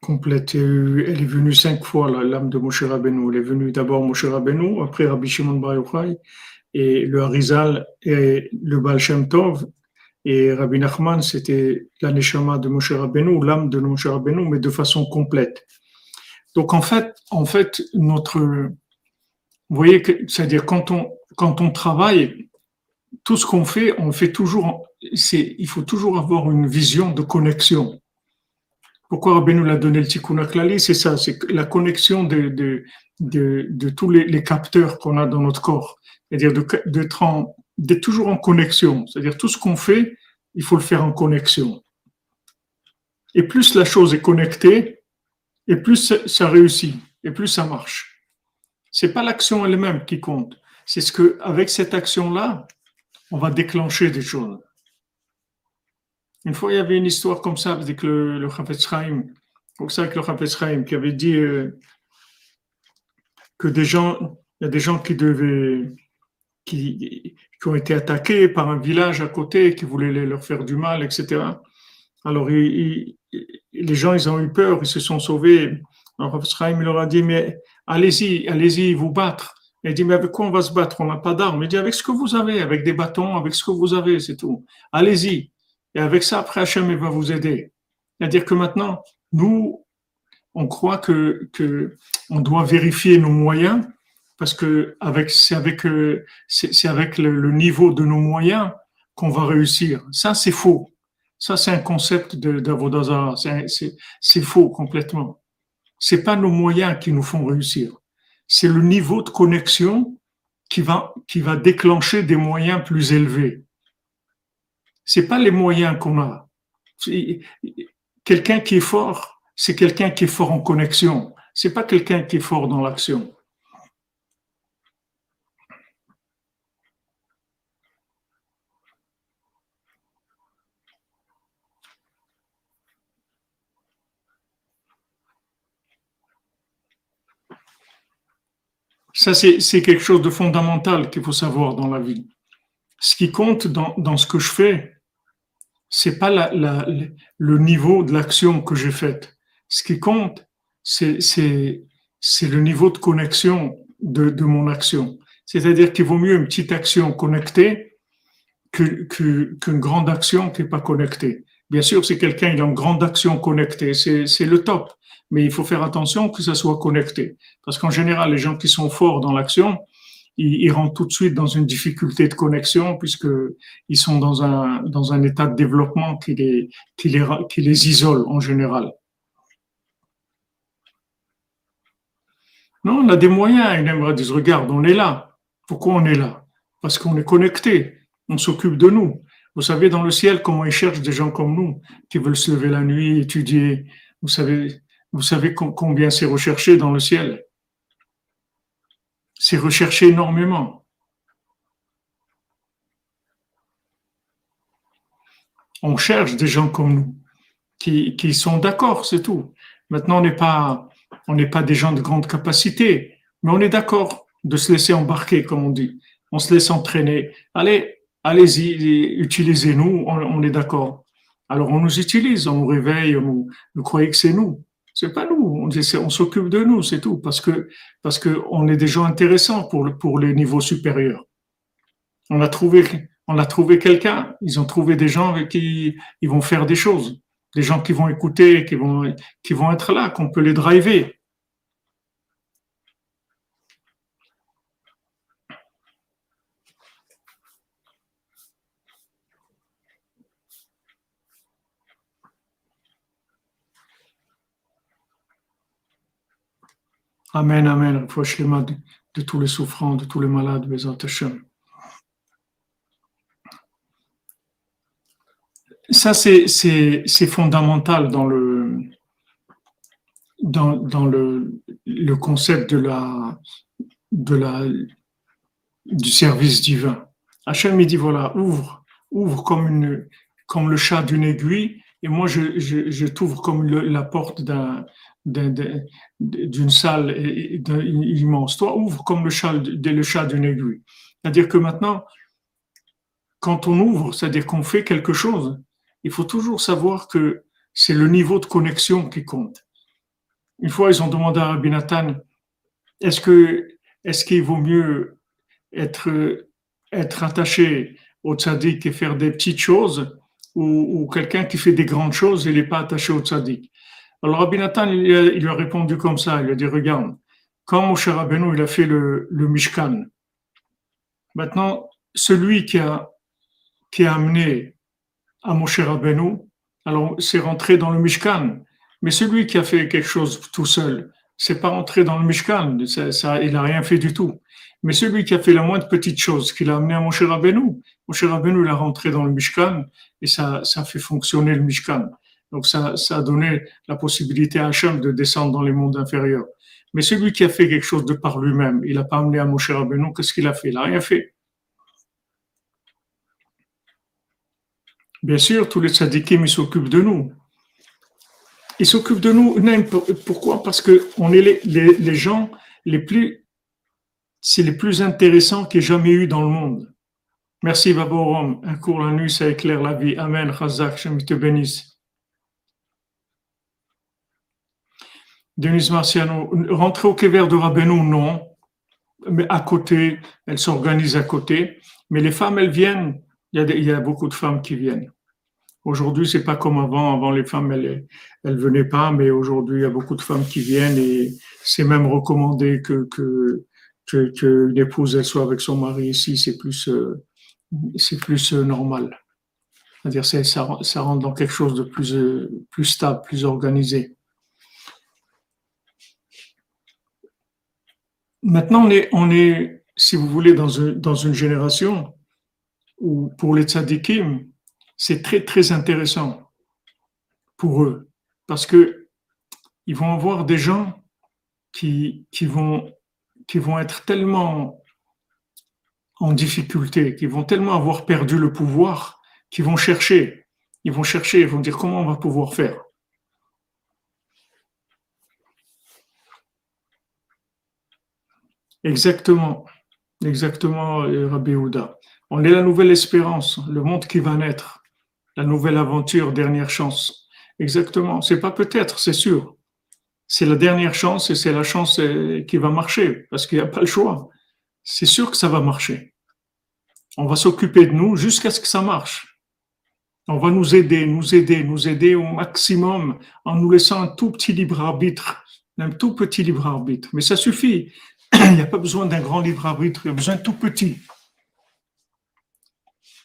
Complète. Elle est venue cinq fois, l'âme de Moshe Rabbeinu. Elle est venue d'abord Moshe Rabbeinu, après Rabbi Shimon Bar Yochai, et le Harizal et le Baal Shem Tov. Et Rabbi Nachman, c'était la de Moshe Rabbeinu, l'âme de Moshe Rabbeinu, mais de façon complète. Donc en fait, en fait, notre vous voyez c'est-à-dire quand on, quand on travaille, tout ce qu'on fait, on fait toujours, c'est, il faut toujours avoir une vision de connexion. Pourquoi Rabbi nous l'a donné le Tikkun C'est ça, c'est la connexion de, de, de, tous les, les capteurs qu'on a dans notre corps. C'est-à-dire d'être d'être toujours en connexion. C'est-à-dire tout ce qu'on fait, il faut le faire en connexion. Et plus la chose est connectée, et plus ça réussit, et plus ça marche. C'est pas l'action elle-même qui compte. C'est ce que, avec cette action-là, on va déclencher des choses. Une fois, il y avait une histoire comme ça avec le, le Chaim, comme ça avec le Chaim, qui avait dit euh, que des gens, il y a des gens qui devaient, qui, qui, ont été attaqués par un village à côté, qui voulait leur faire du mal, etc. Alors, les gens, ils ont eu peur, ils se sont sauvés. Alors, Chaim leur a dit, mais allez-y, allez-y, vous battre. Il dit, mais avec quoi on va se battre? On n'a pas d'armes. Il dit, avec ce que vous avez, avec des bâtons, avec ce que vous avez, c'est tout. Allez-y. Et avec ça, après, Hachem va vous aider. C'est-à-dire que maintenant, nous, on croit que, que on doit vérifier nos moyens parce que avec, c'est avec, euh, c'est avec le, niveau de nos moyens qu'on va réussir. Ça, c'est faux. Ça, c'est un concept d'Avodazara. C'est faux complètement c'est pas nos moyens qui nous font réussir. C'est le niveau de connexion qui va, qui va déclencher des moyens plus élevés. C'est pas les moyens qu'on a. Quelqu'un qui est fort, c'est quelqu'un qui est fort en connexion. C'est pas quelqu'un qui est fort dans l'action. Ça, c'est quelque chose de fondamental qu'il faut savoir dans la vie. Ce qui compte dans, dans ce que je fais, c'est pas la, la, le niveau de l'action que j'ai faite. Ce qui compte, c'est le niveau de connexion de, de mon action. C'est-à-dire qu'il vaut mieux une petite action connectée qu'une que, grande action qui n'est pas connectée. Bien sûr, si quelqu'un est en grande action connectée, c'est le top. Mais il faut faire attention que ça soit connecté. Parce qu'en général, les gens qui sont forts dans l'action, ils, rentrent tout de suite dans une difficulté de connexion puisqu'ils sont dans un, dans un état de développement qui les, qui les, qui les isole en général. Non, on a des moyens. Ils disent, regarde, on est là. Pourquoi on est là? Parce qu'on est connecté. On s'occupe de nous. Vous savez, dans le ciel, comment ils cherchent des gens comme nous qui veulent se lever la nuit, étudier. Vous savez, vous savez combien c'est recherché dans le ciel. C'est recherché énormément. On cherche des gens comme nous qui, qui sont d'accord, c'est tout. Maintenant, on n'est pas, on n'est pas des gens de grande capacité, mais on est d'accord de se laisser embarquer, comme on dit. On se laisse entraîner. Allez, allez-y, utilisez-nous, on, est d'accord. Alors on nous utilise, on nous réveille, on nous, croyez que c'est nous. C'est pas nous, on, on s'occupe de nous, c'est tout, parce que parce que on est des gens intéressants pour pour les niveaux supérieurs. On a trouvé on a trouvé quelqu'un, ils ont trouvé des gens avec qui ils vont faire des choses, des gens qui vont écouter, qui vont qui vont être là, qu'on peut les driver. Amen, Amen. De, de tous les souffrants, de tous les malades, Ça, c'est fondamental dans le, dans, dans le, le, concept de la, de la, du service divin. Hachem, il dit voilà, ouvre, ouvre comme, une, comme le chat d'une aiguille, et moi, je, je t'ouvre comme la porte d'un d'une salle immense. Toi, ouvre comme le chat, le chat d'une aiguille. C'est-à-dire que maintenant, quand on ouvre, c'est-à-dire qu'on fait quelque chose, il faut toujours savoir que c'est le niveau de connexion qui compte. Une fois, ils ont demandé à Rabbi Nathan, est-ce que est-ce qu'il vaut mieux être être attaché au tzaddik et faire des petites choses ou, quelqu'un qui fait des grandes choses et n'est pas attaché au tzaddik? Alors Rabbi Nathan, il, lui a répondu comme ça, il a dit, regarde, quand Moshe Rabbeinu, il a fait le, le Mishkan, maintenant, celui qui a, qui a amené à Moshe Rabbeinu, alors c'est rentré dans le Mishkan, mais celui qui a fait quelque chose tout seul, c'est pas rentré dans le Mishkan, ça, il n'a rien fait du tout. Mais celui qui a fait la moindre petite chose, qu'il a amené à Moshe Rabbeinu, Moshe Rabbeinu l'a rentré dans le Mishkan et ça, ça fait fonctionner le Mishkan. Donc ça, a donné la possibilité à Hachem de descendre dans les mondes inférieurs. Mais celui qui a fait quelque chose de par lui-même, il n'a pas amené à Moshe Rabbeinu, qu'est-ce qu'il a fait? Il n'a rien fait. Bien sûr, tous les tzadikim, ils s'occupent de nous. Ils s'occupent de nous. Pourquoi? Parce que on est les gens les plus, c'est les plus intéressants qu'il y ait jamais eu dans le monde. Merci Baborom. Un cours la nuit, ça éclaire la vie. Amen. Chazak, je te bénisse. Denise Marciano, rentrer au Quéver de Rabbeinu, non. Mais à côté, elle s'organise à côté. Mais les femmes, elles viennent. Il y a, beaucoup de femmes qui viennent. Aujourd'hui, c'est pas comme avant. Avant, les femmes, elles, elles venaient pas, mais aujourd'hui, il y a beaucoup de femmes qui viennent et c'est même recommandé que, que, que, l'épouse, elle soit avec son mari ici. C'est plus, euh, c'est plus euh, normal. C'est-à-dire, ça, ça rentre dans quelque chose de plus, euh, plus stable, plus organisé. Maintenant, on est, on est, si vous voulez, dans, dans une génération où pour les tzadikim, c'est très, très intéressant pour eux parce que ils vont avoir des gens qui, qui, vont, qui vont être tellement en difficulté, qui vont tellement avoir perdu le pouvoir, qu'ils vont chercher, ils vont chercher, ils vont dire comment on va pouvoir faire? Exactement, exactement, euh, Rabbi Houda. On est la nouvelle espérance, le monde qui va naître, la nouvelle aventure, dernière chance. Exactement, c'est pas peut-être, c'est sûr. C'est la dernière chance et c'est la chance euh, qui va marcher parce qu'il n'y a pas le choix. C'est sûr que ça va marcher. On va s'occuper de nous jusqu'à ce que ça marche. On va nous aider, nous aider, nous aider au maximum en nous laissant un tout petit libre arbitre, un tout petit libre arbitre. Mais ça suffit. Il n'y a pas besoin d'un grand libre arbitre, il y a besoin de tout petit.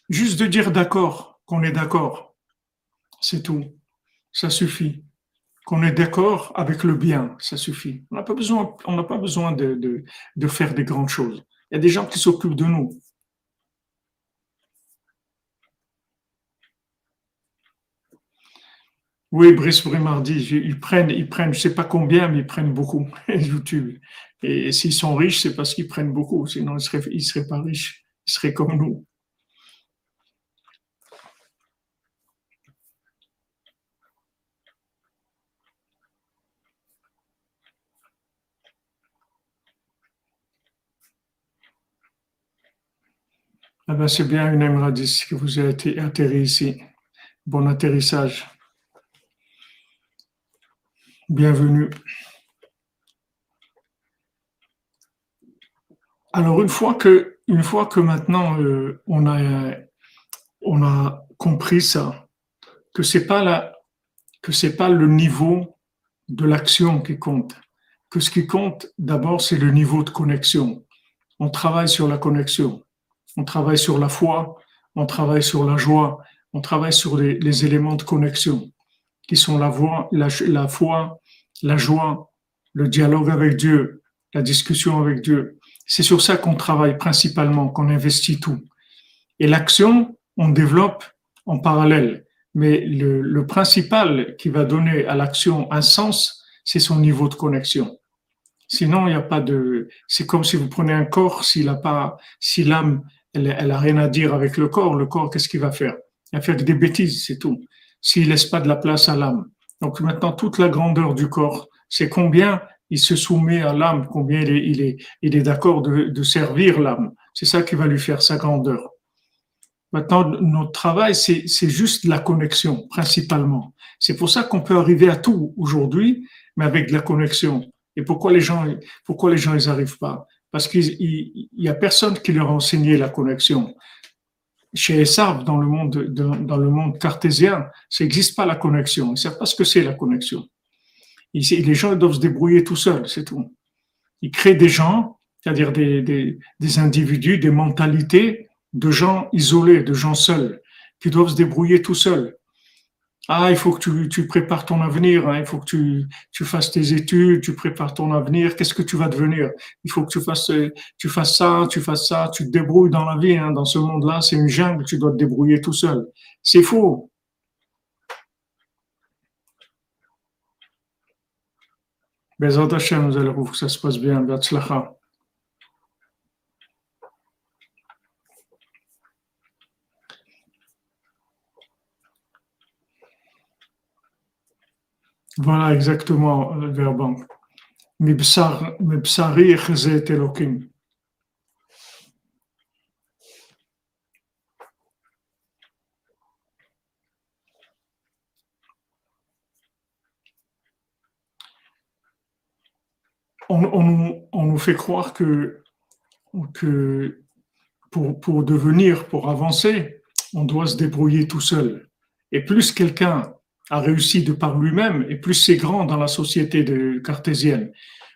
Juste de dire d'accord, qu'on est d'accord. C'est tout. Ça suffit. Qu'on est d'accord avec le bien, ça suffit. On n'a pas besoin, besoin de, de faire des grandes choses. Il y a des gens qui s'occupent de nous. Oui, Brice Brimardi, ils prennent, ils prennent, je sais pas combien, mais ils prennent beaucoup, YouTube. Et s'ils sont riches, c'est parce qu'ils prennent beaucoup, sinon ils ils seraient pas riches, ils seraient comme nous. Ah ben c'est bien une Emradis que vous avez atterri ici. Bon atterrissage. Bienvenue. Alors une fois que, une fois que maintenant euh, on a, on a compris ça, que c'est pas la, que c'est pas le niveau de l'action qui compte, que ce qui compte d'abord c'est le niveau de connexion. On travaille sur la connexion, on travaille sur la foi, on travaille sur la joie, on travaille sur les, éléments de connexion qui sont la, voix, la, la foi, la joie, le dialogue avec Dieu, la discussion avec Dieu. C'est sur ça qu'on travaille principalement, qu'on investit tout. Et l'action, on développe en parallèle. Mais le, le principal qui va donner à l'action un sens, c'est son niveau de connexion. Sinon, il n'y a pas de. C'est comme si vous prenez un corps, s'il a pas, si l'âme, elle, a rien à dire avec le corps, le corps, qu'est-ce qu'il va faire? Il va faire des bêtises, c'est tout. S'il laisse pas de la place à l'âme. Donc maintenant, toute la grandeur du corps, c'est combien il se soumet à l'âme, combien il est, il est, il d'accord de, servir l'âme. C'est ça qui va lui faire sa grandeur. Maintenant, notre travail, c'est juste la connexion, principalement. C'est pour ça qu'on peut arriver à tout aujourd'hui, mais avec de la connexion. Et pourquoi les gens, pourquoi les gens, ils arrivent pas? Parce qu'il y a personne qui leur a enseigné la connexion chez Esav, dans le monde, dans le monde cartésien, ça n'existe pas la connexion. Ils ne savent pas ce que c'est la connexion. Les gens doivent se débrouiller tout seuls, c'est tout. Ils créent des gens, c'est-à-dire des, des, individus, des mentalités de gens isolés, de gens seuls, qui doivent se débrouiller tout seuls. Ah, il faut que tu, tu prépares ton avenir, hein, il faut que tu, tu fasses tes études, tu prépares ton avenir, qu'est-ce que tu vas devenir? Il faut que tu fasses, tu fasses ça, tu fasses ça, tu te débrouilles dans la vie, hein, dans ce monde-là, c'est une jungle, tu dois te débrouiller tout seul. C'est faux. Bezat Hashem, nous allons que ça se passe bien, Beatzlacha. Voilà exactement le verbe. On, nous fait croire que, pour, devenir, pour avancer, on doit se débrouiller tout seul. Et plus quelqu'un a réussi de par lui-même, et plus c'est grand dans la société de cartésienne.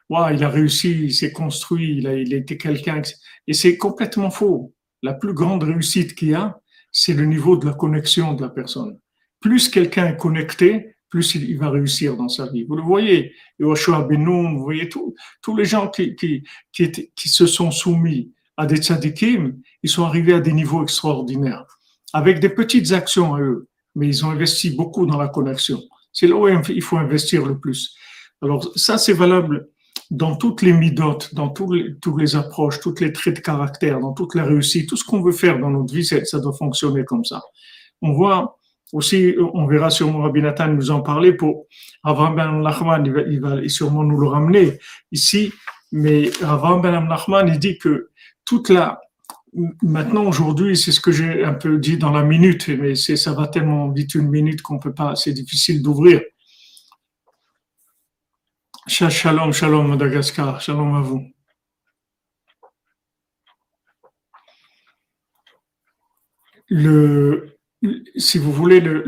Wow, il a réussi, il s'est construit, il il a été quelqu'un. Et c'est complètement faux. La plus grande réussite qu'il y a, c'est le niveau de la connexion de la personne. Plus quelqu'un est connecté, plus il, va réussir dans sa vie. Vous le voyez, Yoshua Benoun, vous voyez tous les gens qui, qui, qui, qui, se sont soumis à des tzadikim, ils sont arrivés à des niveaux extraordinaires, avec des petites actions à eux mais ils ont investi beaucoup dans la connexion. C'est là où il faut investir le plus. Alors ça, c'est valable dans toutes les midotes, dans tous les, toutes les approches, tous les traits de caractère, dans toute la réussite, tout ce qu'on veut faire dans notre vie, ça doit fonctionner comme ça. On voit aussi, on verra sûrement Rabbi Nathan nous en parler pour Avram Ben Nachman, il va, il va sûrement nous le ramener ici, mais Avram Ben Nachman, il dit que toute la, Maintenant, aujourd'hui, c'est ce que j'ai un peu dit dans la minute, mais ça va tellement vite une minute qu'on peut pas, c'est difficile d'ouvrir. Shalom, shalom Madagascar, shalom à vous. Le, si vous voulez, le,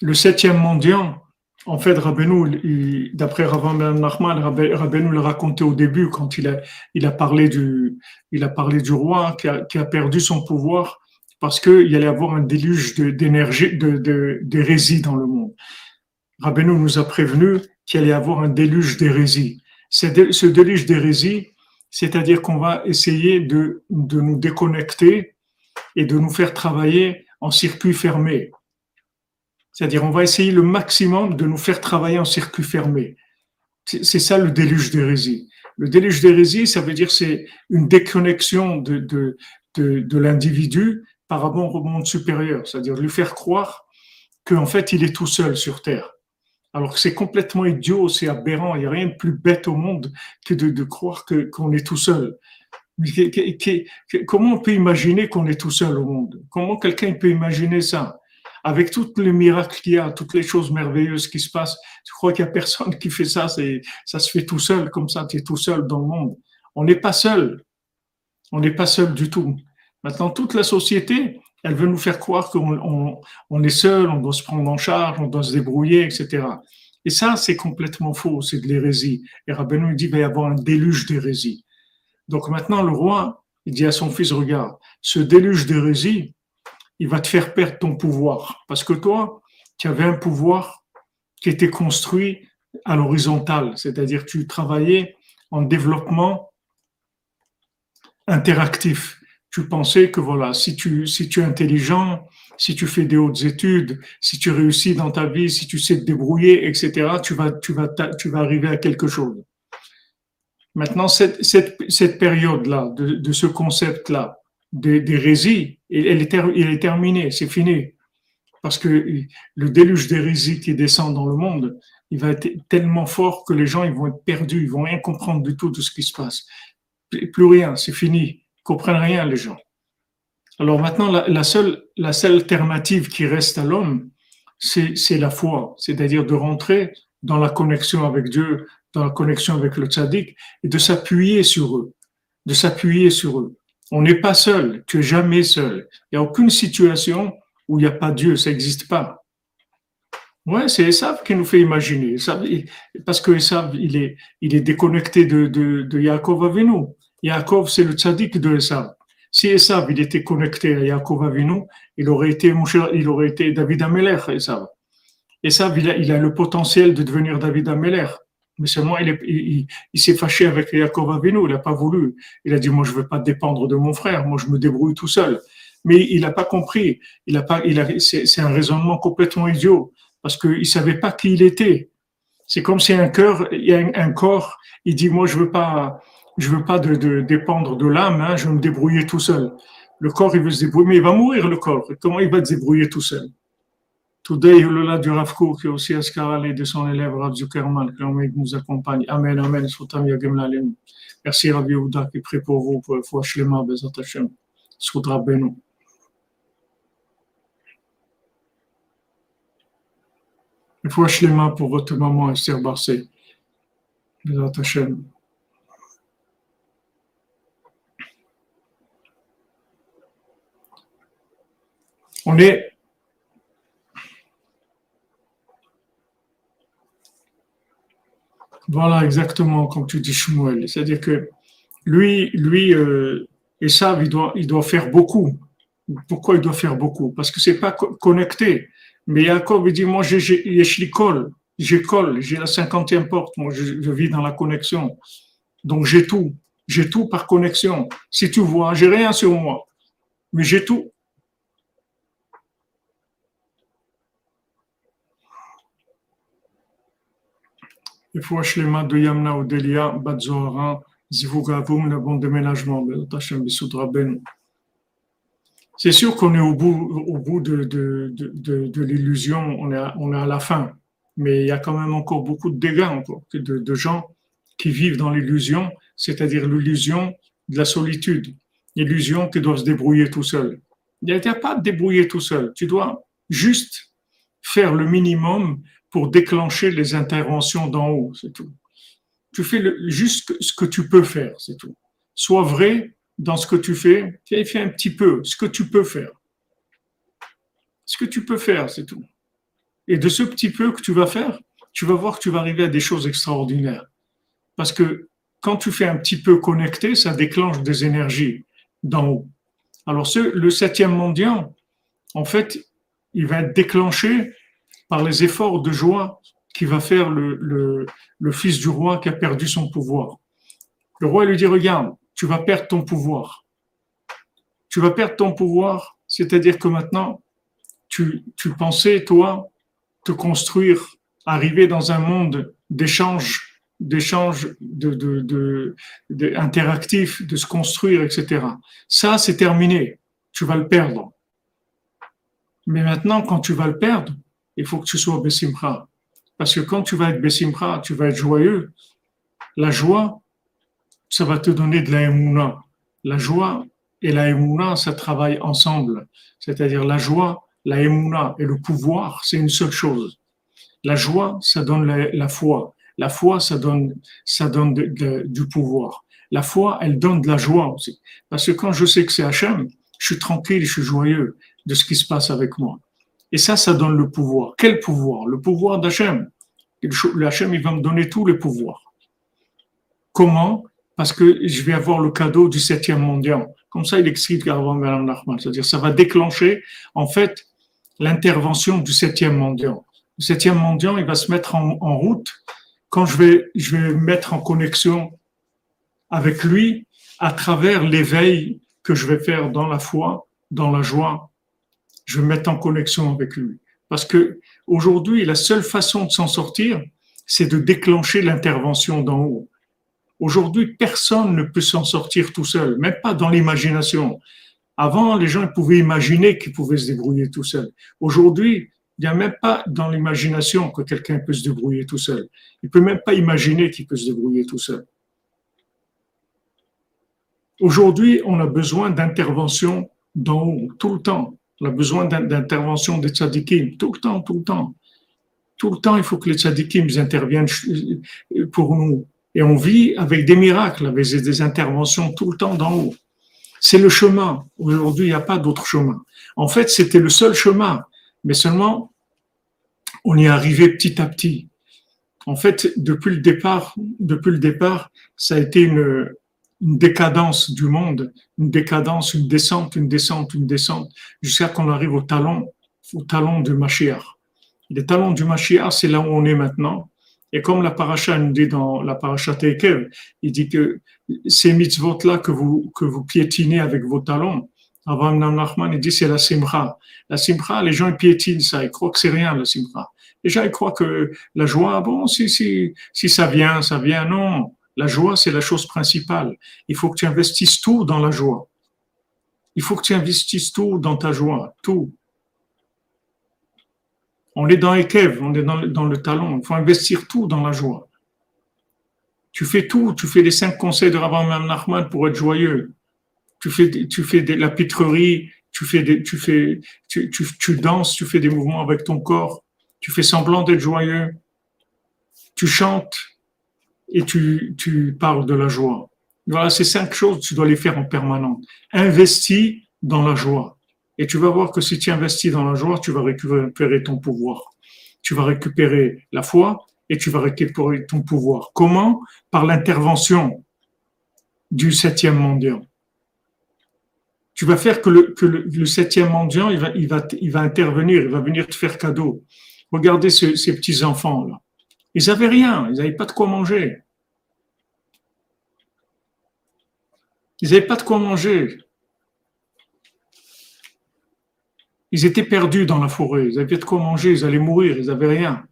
le, septième mendiant, en fait, Rabbeinu, d'après Rabban Ben Nachman, Rabbeinu le racontait au début quand il a, il a, parlé, du, il a parlé du roi qui a, qui a perdu son pouvoir parce qu'il allait avoir un déluge d'énergie, de, d'hérésie dans le monde. Rabbeinu nous a prévenu qu'il allait avoir un déluge d'hérésie. Ce déluge d'hérésie, c'est-à-dire qu'on va essayer de, de nous déconnecter et de nous faire travailler en circuit fermé. C'est-à-dire, on va essayer le maximum de nous faire travailler en circuit fermé. C'est ça le déluge d'hérésie. Le déluge d'hérésie, ça veut dire c'est une déconnexion de, de, de, l'individu par rapport au monde supérieur. C'est-à-dire lui faire croire qu'en fait, il est tout seul sur Terre. Alors que c'est complètement idiot, c'est aberrant. Il n'y a rien de plus bête au monde que de, croire qu'on est tout seul comment on peut imaginer qu'on est tout seul au monde? Comment quelqu'un peut imaginer ça? Avec tous les miracles qu'il y a, toutes les choses merveilleuses qui se passent, je crois qu'il n'y a personne qui fait ça. Ça se fait tout seul, comme ça, tu es tout seul dans le monde. On n'est pas seul. On n'est pas seul du tout. Maintenant, toute la société, elle veut nous faire croire qu'on on, est seul, on doit se prendre en charge, on doit se débrouiller, etc. Et ça, c'est complètement faux, c'est de l'hérésie. Et Rabbeinu dit qu'il va y avoir un déluge d'hérésie. Donc maintenant, le roi, il dit à son fils, regarde, ce déluge d'hérésie, il va te faire perdre ton pouvoir. Parce que toi, tu avais un pouvoir qui était construit à l'horizontale, c'est-à-dire tu travaillais en développement interactif. Tu pensais que voilà, si tu, si tu es intelligent, si tu fais des hautes études, si tu réussis dans ta vie, si tu sais te débrouiller, etc., tu vas, tu vas, tu vas arriver à quelque chose. Maintenant, cette, cette, cette période-là, de, de, ce concept-là, d'hérésie, elle est, il est terminé, c'est fini. Parce que le déluge d'hérésie qui descend dans le monde, il va être tellement fort que les gens ils vont être perdus, ils vont rien comprendre du tout de ce qui se passe. Plus rien, c'est fini. Ils comprennent rien, les gens. Alors maintenant, la, seule, la seule alternative qui reste à l'homme, c'est la foi, c'est-à-dire de rentrer dans la connexion avec Dieu, dans la connexion avec le tzaddik et de s'appuyer sur eux, de s'appuyer sur eux. On n'est pas seul, tu es jamais seul. Il n'y a aucune situation où il n'y a pas Dieu, ça n'existe pas. Ouais, c'est Esav qui nous fait imaginer. Parce que Esav, il est, il est déconnecté de, de, de Yaakov Avinu. Yaakov, c'est le tzaddik de Esav. Si Esav, il était connecté à Yaakov Avinu, il aurait été, il aurait été David Ameler, Esav. Esav, il a, il a le potentiel de devenir David Ameler. Mais seulement, il, s'est fâché avec Yaakov Avinu, il n'a pas voulu. Il a dit, moi, je ne veux pas dépendre de mon frère, moi, je me débrouille tout seul. Mais il n'a pas compris. Il a pas, il a, c'est, un raisonnement complètement idiot, parce qu'il ne savait pas qui il était. C'est comme si un cœur, il y a un, corps, il dit, moi, je veux pas, je veux pas de, dépendre de l'âme, hein, je veux me débrouiller tout seul. Le corps, il veut se débrouiller, mais il va mourir, le corps. Comment il va se débrouiller tout seul? Today, là du Rav qui est aussi Askarale de son élève Rav Zuckerman, qui nous accompagne. Amen, Amen, Sotam Yagem Lalem. Merci Rav Yehuda qui prie pour vous, pour Foua Shlema, Bezat. Soudra Beno. Foua Shlema pour votre maman Esther Barcé. Bezat. On est Voilà, exactement, comme tu dis Shmuel. C'est-à-dire que lui, lui, euh, Esav, il doit, il doit faire beaucoup. Pourquoi il doit faire beaucoup? Parce que c'est pas connecté. Mais Jacob, il dit, moi, j'ai l'école, j'école, j'ai la cinquantième porte, moi, je, je, vis dans la connexion. Donc, j'ai tout. J'ai tout par connexion. Si tu vois, j'ai rien sur moi, mais j'ai tout. Il faut Shlema de Yamna Odelia, Batzohara, Zivugavum, le bon déménagement, C'est sûr qu'on est au bout, au bout de, de, de, l'illusion, on est, on est à la fin, mais il y a quand même encore beaucoup de dégâts encore, de, de gens qui vivent dans l'illusion, c'est-à-dire l'illusion de la solitude, l'illusion qu'ils doivent se débrouiller tout seul. Il n'y a pas de débrouiller tout seul, tu dois juste faire le minimum pour déclencher les interventions d'en haut, c'est tout. Tu fais juste ce que tu peux faire, c'est tout. Sois vrai dans ce que tu fais, fais un petit peu ce que tu peux faire. que tu peux faire, c'est tout. Et de ce petit peu que tu vas faire, tu vas voir que tu vas arriver à des choses extraordinaires. Parce que quand tu fais un petit peu connecté, ça déclenche des énergies d'en haut. Alors ce, le septième mondial, en fait, il va être déclenché par les efforts de joie qui va faire le, fils du roi qui a perdu son pouvoir. Le roi lui dit, regarde, tu vas perdre ton pouvoir. Tu vas perdre ton pouvoir, c'est-à-dire que maintenant, tu, tu pensais, toi, te construire, arriver dans un monde d'échange, d'échange de, de, de, interactif, de se construire, etc. Ça, c'est terminé. Tu vas le perdre. Mais maintenant, quand tu vas le perdre, il faut que tu sois Bessimra. Parce que quand tu vas être Bessimra, tu vas être joyeux. La joie, ça va te donner de la émouna. La joie et la émouna, ça travaille ensemble. C'est-à-dire la joie, la émouna et le pouvoir, c'est une seule chose. La joie, ça donne la, foi. La foi, ça donne, ça donne du pouvoir. La foi, elle donne de la joie aussi. Parce que quand je sais que c'est Hachem, je suis tranquille, je suis joyeux de ce qui se passe avec moi. Et ça, ça donne le pouvoir. Quel pouvoir? Le pouvoir d'Hachem. Hachem, il va me donner tous les pouvoirs. Comment? Parce que je vais avoir le cadeau du septième mondial. Comme ça, il explique avant Mme Nachman. C'est-à-dire, ça va déclencher, en fait, l'intervention du septième mondial. Le septième mondial, il va se mettre en, en route quand je vais, je vais mettre en connexion avec lui à travers l'éveil que je vais faire dans la foi, dans la joie, je vais mettre en connexion avec lui. Parce que aujourd'hui, la seule façon de s'en sortir, c'est de déclencher l'intervention d'en haut. Aujourd'hui, personne ne peut s'en sortir tout seul, même pas dans l'imagination. Avant, les gens pouvaient imaginer qu'ils pouvaient se débrouiller tout seul. Aujourd'hui, il n'y a même pas dans l'imagination que quelqu'un peut se débrouiller tout seul. Il ne peut même pas imaginer qu'il peut se débrouiller tout seul. Aujourd'hui, on a besoin d'intervention d'en haut, tout le temps. On a besoin d'intervention des tzadikim, tout le temps, tout le temps. Tout le temps, il faut que les tzadikim interviennent pour nous. Et on vit avec des miracles, avec des interventions tout le temps d'en haut. C'est le chemin. Aujourd'hui, il n'y a pas d'autre chemin. En fait, c'était le seul chemin, mais seulement on y est arrivé petit à petit. En fait, depuis le départ, depuis le départ, ça a été une, une décadence du monde, une décadence, une descente, une descente, une descente, jusqu'à qu'on arrive au talon, au talon du Mashiach. Les talons du Mashiach, c'est là où on est maintenant. Et comme la paracha nous dit dans la paracha Tekev, il dit que ces mitzvot-là que vous, que vous piétinez avec vos talons, avant Nachman, il dit c'est la simcha. La simcha, les gens ils piétinent ça, ils croient que c'est rien la simcha. Les gens ils croient que la joie, bon, si, si, si ça vient, ça vient. Non, la joie, c'est la chose principale. Il faut que tu investisses tout dans la joie. Il faut que tu investisses tout dans ta joie, tout. On est dans Ekev, on est dans, le talon. Il faut investir tout dans la joie. Tu fais tout, tu fais les cinq conseils de Rabbi Nachman pour être joyeux. Tu fais, de la pitrerie, tu fais, tu danses, tu fais des mouvements avec ton corps, tu fais semblant d'être joyeux, tu chantes, et tu, tu parles de la joie. Voilà, ces cinq choses, tu dois les faire en permanence. Investis dans la joie. Et tu vas voir que si tu investis dans la joie, tu vas récupérer ton pouvoir. Tu vas récupérer la foi et tu vas récupérer ton pouvoir. Comment? Par l'intervention du septième mondial. Tu vas faire que le, que le, septième mondial, il va, il, va, il va intervenir, il va venir te faire cadeau. Regardez ces petits enfants-là. Ils n'avaient rien, ils n'avaient pas de quoi manger. Ils n'avaient pas de quoi manger. Ils étaient perdus dans la forêt, ils n'avaient de quoi manger, ils allaient mourir, ils n'avaient rien.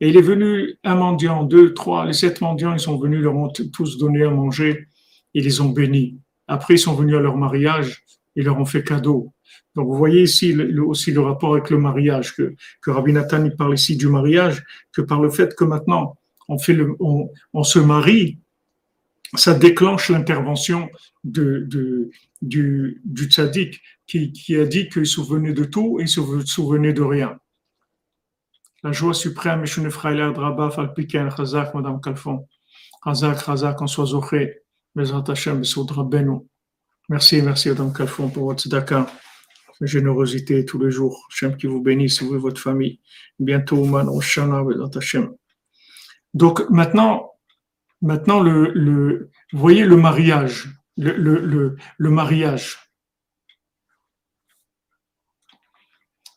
Et il est venu un mendiant, deux, trois, les sept mendiants, ils sont venus, leur ont tous donné à manger, ils les ont bénis. Après, ils sont venus à leur mariage, ils leur ont fait cadeau. Donc, vous voyez ici aussi le rapport avec le mariage, que, que Rabbi Nathan parle ici du mariage, que par le fait que maintenant on, fait le, on, se marie, ça déclenche l'intervention de, de, du, du tzaddik qui, qui a dit qu'il se souvenait de tout et se souvenait de rien. La joie suprême, Madame Kalfon. Chazak, Chazak, en soit Zoché. Merci, merci, Madame Kalfon, pour votre tzedaka. Générosité tous les jours. Hachem qui vous bénisse, vous et votre famille. Bientôt. Donc maintenant, maintenant le, le, vous voyez le mariage, le, le, le mariage.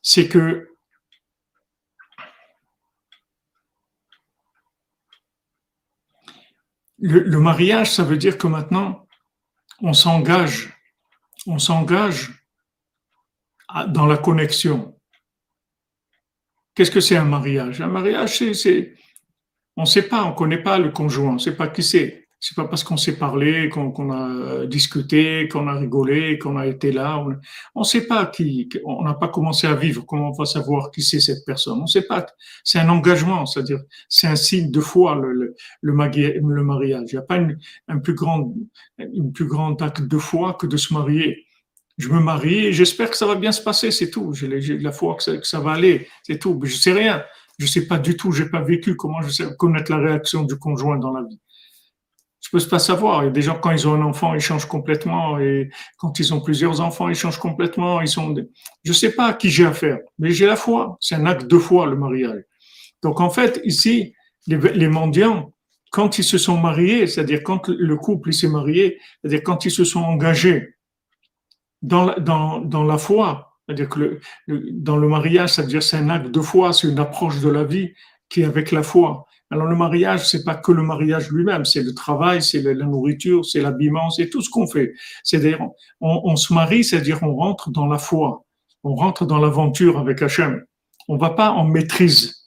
C'est que le, mariage, ça veut dire que maintenant, on s'engage, on s'engage dans la connexion. Qu'est-ce que c'est un mariage? Un mariage, c'est, on ne sait pas, on ne connaît pas le conjoint, on ne sait pas qui c'est. C'est pas parce qu'on s'est parlé, qu'on a discuté, qu'on a rigolé, qu'on a été là. On ne sait pas qui, on n'a pas commencé à vivre. Comment on va savoir qui c'est cette personne? On ne sait pas. C'est un engagement, c'est-à-dire c'est un signe de foi le, mariage. Il n'y a pas une, un plus grand, une plus grande acte de foi que de se marier. Je me marie j'espère que ça va bien se passer, c'est tout. J'ai la foi que ça, que ça va aller, c'est tout. Mais je sais rien. Je sais pas du tout. J'ai pas vécu comment je sais connaître la réaction du conjoint dans la vie je peux pas savoir. Il y a des gens, quand ils ont un enfant, ils changent complètement. Et quand ils ont plusieurs enfants, ils changent complètement. Ils sont, je sais pas à qui j'ai affaire, mais j'ai la foi. C'est un acte de foi, le mariage. Donc, en fait, ici, les, mendiants, quand ils se sont mariés, c'est-à-dire quand le couple s'est marié, c'est-à-dire quand ils se sont engagés dans la, dans, dans la foi, c'est-à-dire que le, dans le mariage, c'est-à-dire c'est un acte de foi, c'est une approche de la vie qui est avec la foi. Alors le mariage, c'est pas que le mariage lui-même, c'est le travail, c'est la nourriture, c'est l'habillement, c'est tout ce qu'on fait. C'est-à-dire, on, se marie, c'est-à-dire on rentre dans la foi, on rentre dans l'aventure avec Hachem. On va pas en maîtrise.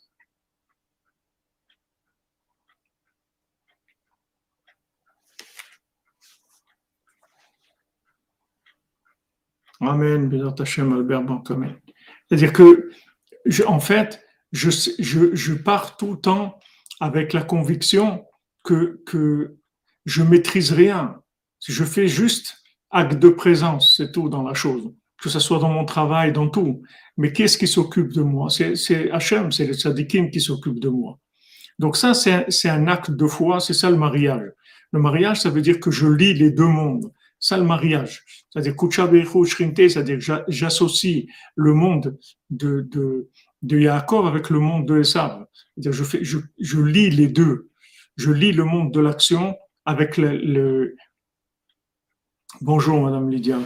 Amen, Albert C'est-à-dire que, en fait, je, je, je pars tout le temps avec la conviction que, que je maîtrise rien. Je fais juste acte de présence, c'est tout dans la chose. Que ce soit dans mon travail, dans tout. Mais qu'est-ce qui s'occupe de moi? C'est Hachem, c'est le tzadikim qui s'occupe de moi. Donc ça, c'est un acte de foi, c'est ça le mariage. Le mariage, ça veut dire que je lis les deux mondes. Ça, le mariage. C'est-à-dire, c'est-à-dire j'associe le monde de, de, de Yaakov avec le monde de Esav. Je, fais, je, je, lis les deux. Je lis le monde de l'action avec le, Bonjour, Madame Lydia.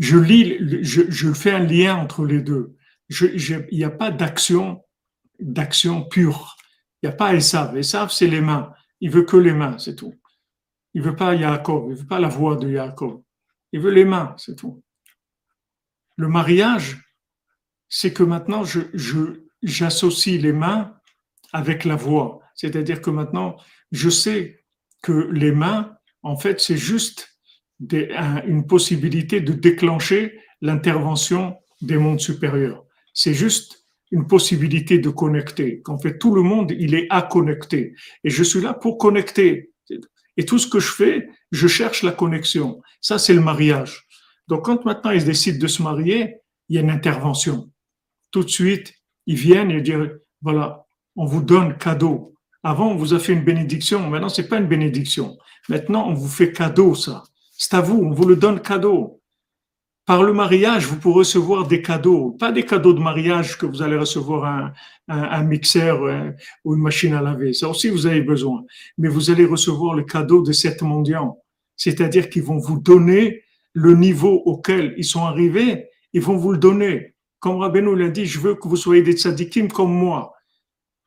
Je lis, je, je, fais un lien entre les deux. il n'y a pas d'action, d'action pure. Il n'y a pas Esav. Esav, c'est les mains. Il veut que les mains, c'est tout. Il veut pas Yaakov. Il veut pas la voix de Yaakov. Il veut les mains, c'est tout. Le mariage, c'est que maintenant, j'associe les mains avec la voix. C'est-à-dire que maintenant, je sais que les mains, en fait, c'est juste une possibilité de déclencher l'intervention des mondes supérieurs. C'est juste une possibilité de connecter. Qu'en fait, tout le monde, il est à connecter. Et je suis là pour connecter. Et tout ce que je fais, je cherche la connexion. Ça, c'est le mariage. Donc, quand maintenant ils décident de se marier, il y a une intervention tout de suite, ils viennent et disent, voilà, on vous donne cadeau. Avant, on vous a fait une bénédiction. Maintenant, c'est pas une bénédiction. Maintenant, on vous fait cadeau, ça. C'est à vous, on vous le donne cadeau. Par le mariage, vous pourrez recevoir des cadeaux. Pas des cadeaux de mariage que vous allez recevoir un, un, mixeur euh, ou une machine à laver. Ça aussi, vous avez besoin. Mais vous allez recevoir le cadeau de sept mendiants. C'est-à-dire qu'ils vont vous donner le niveau auquel ils sont arrivés. Ils vont vous le donner. Comme Rabbeinu l'a dit, je veux que vous soyez des tzadikim comme moi.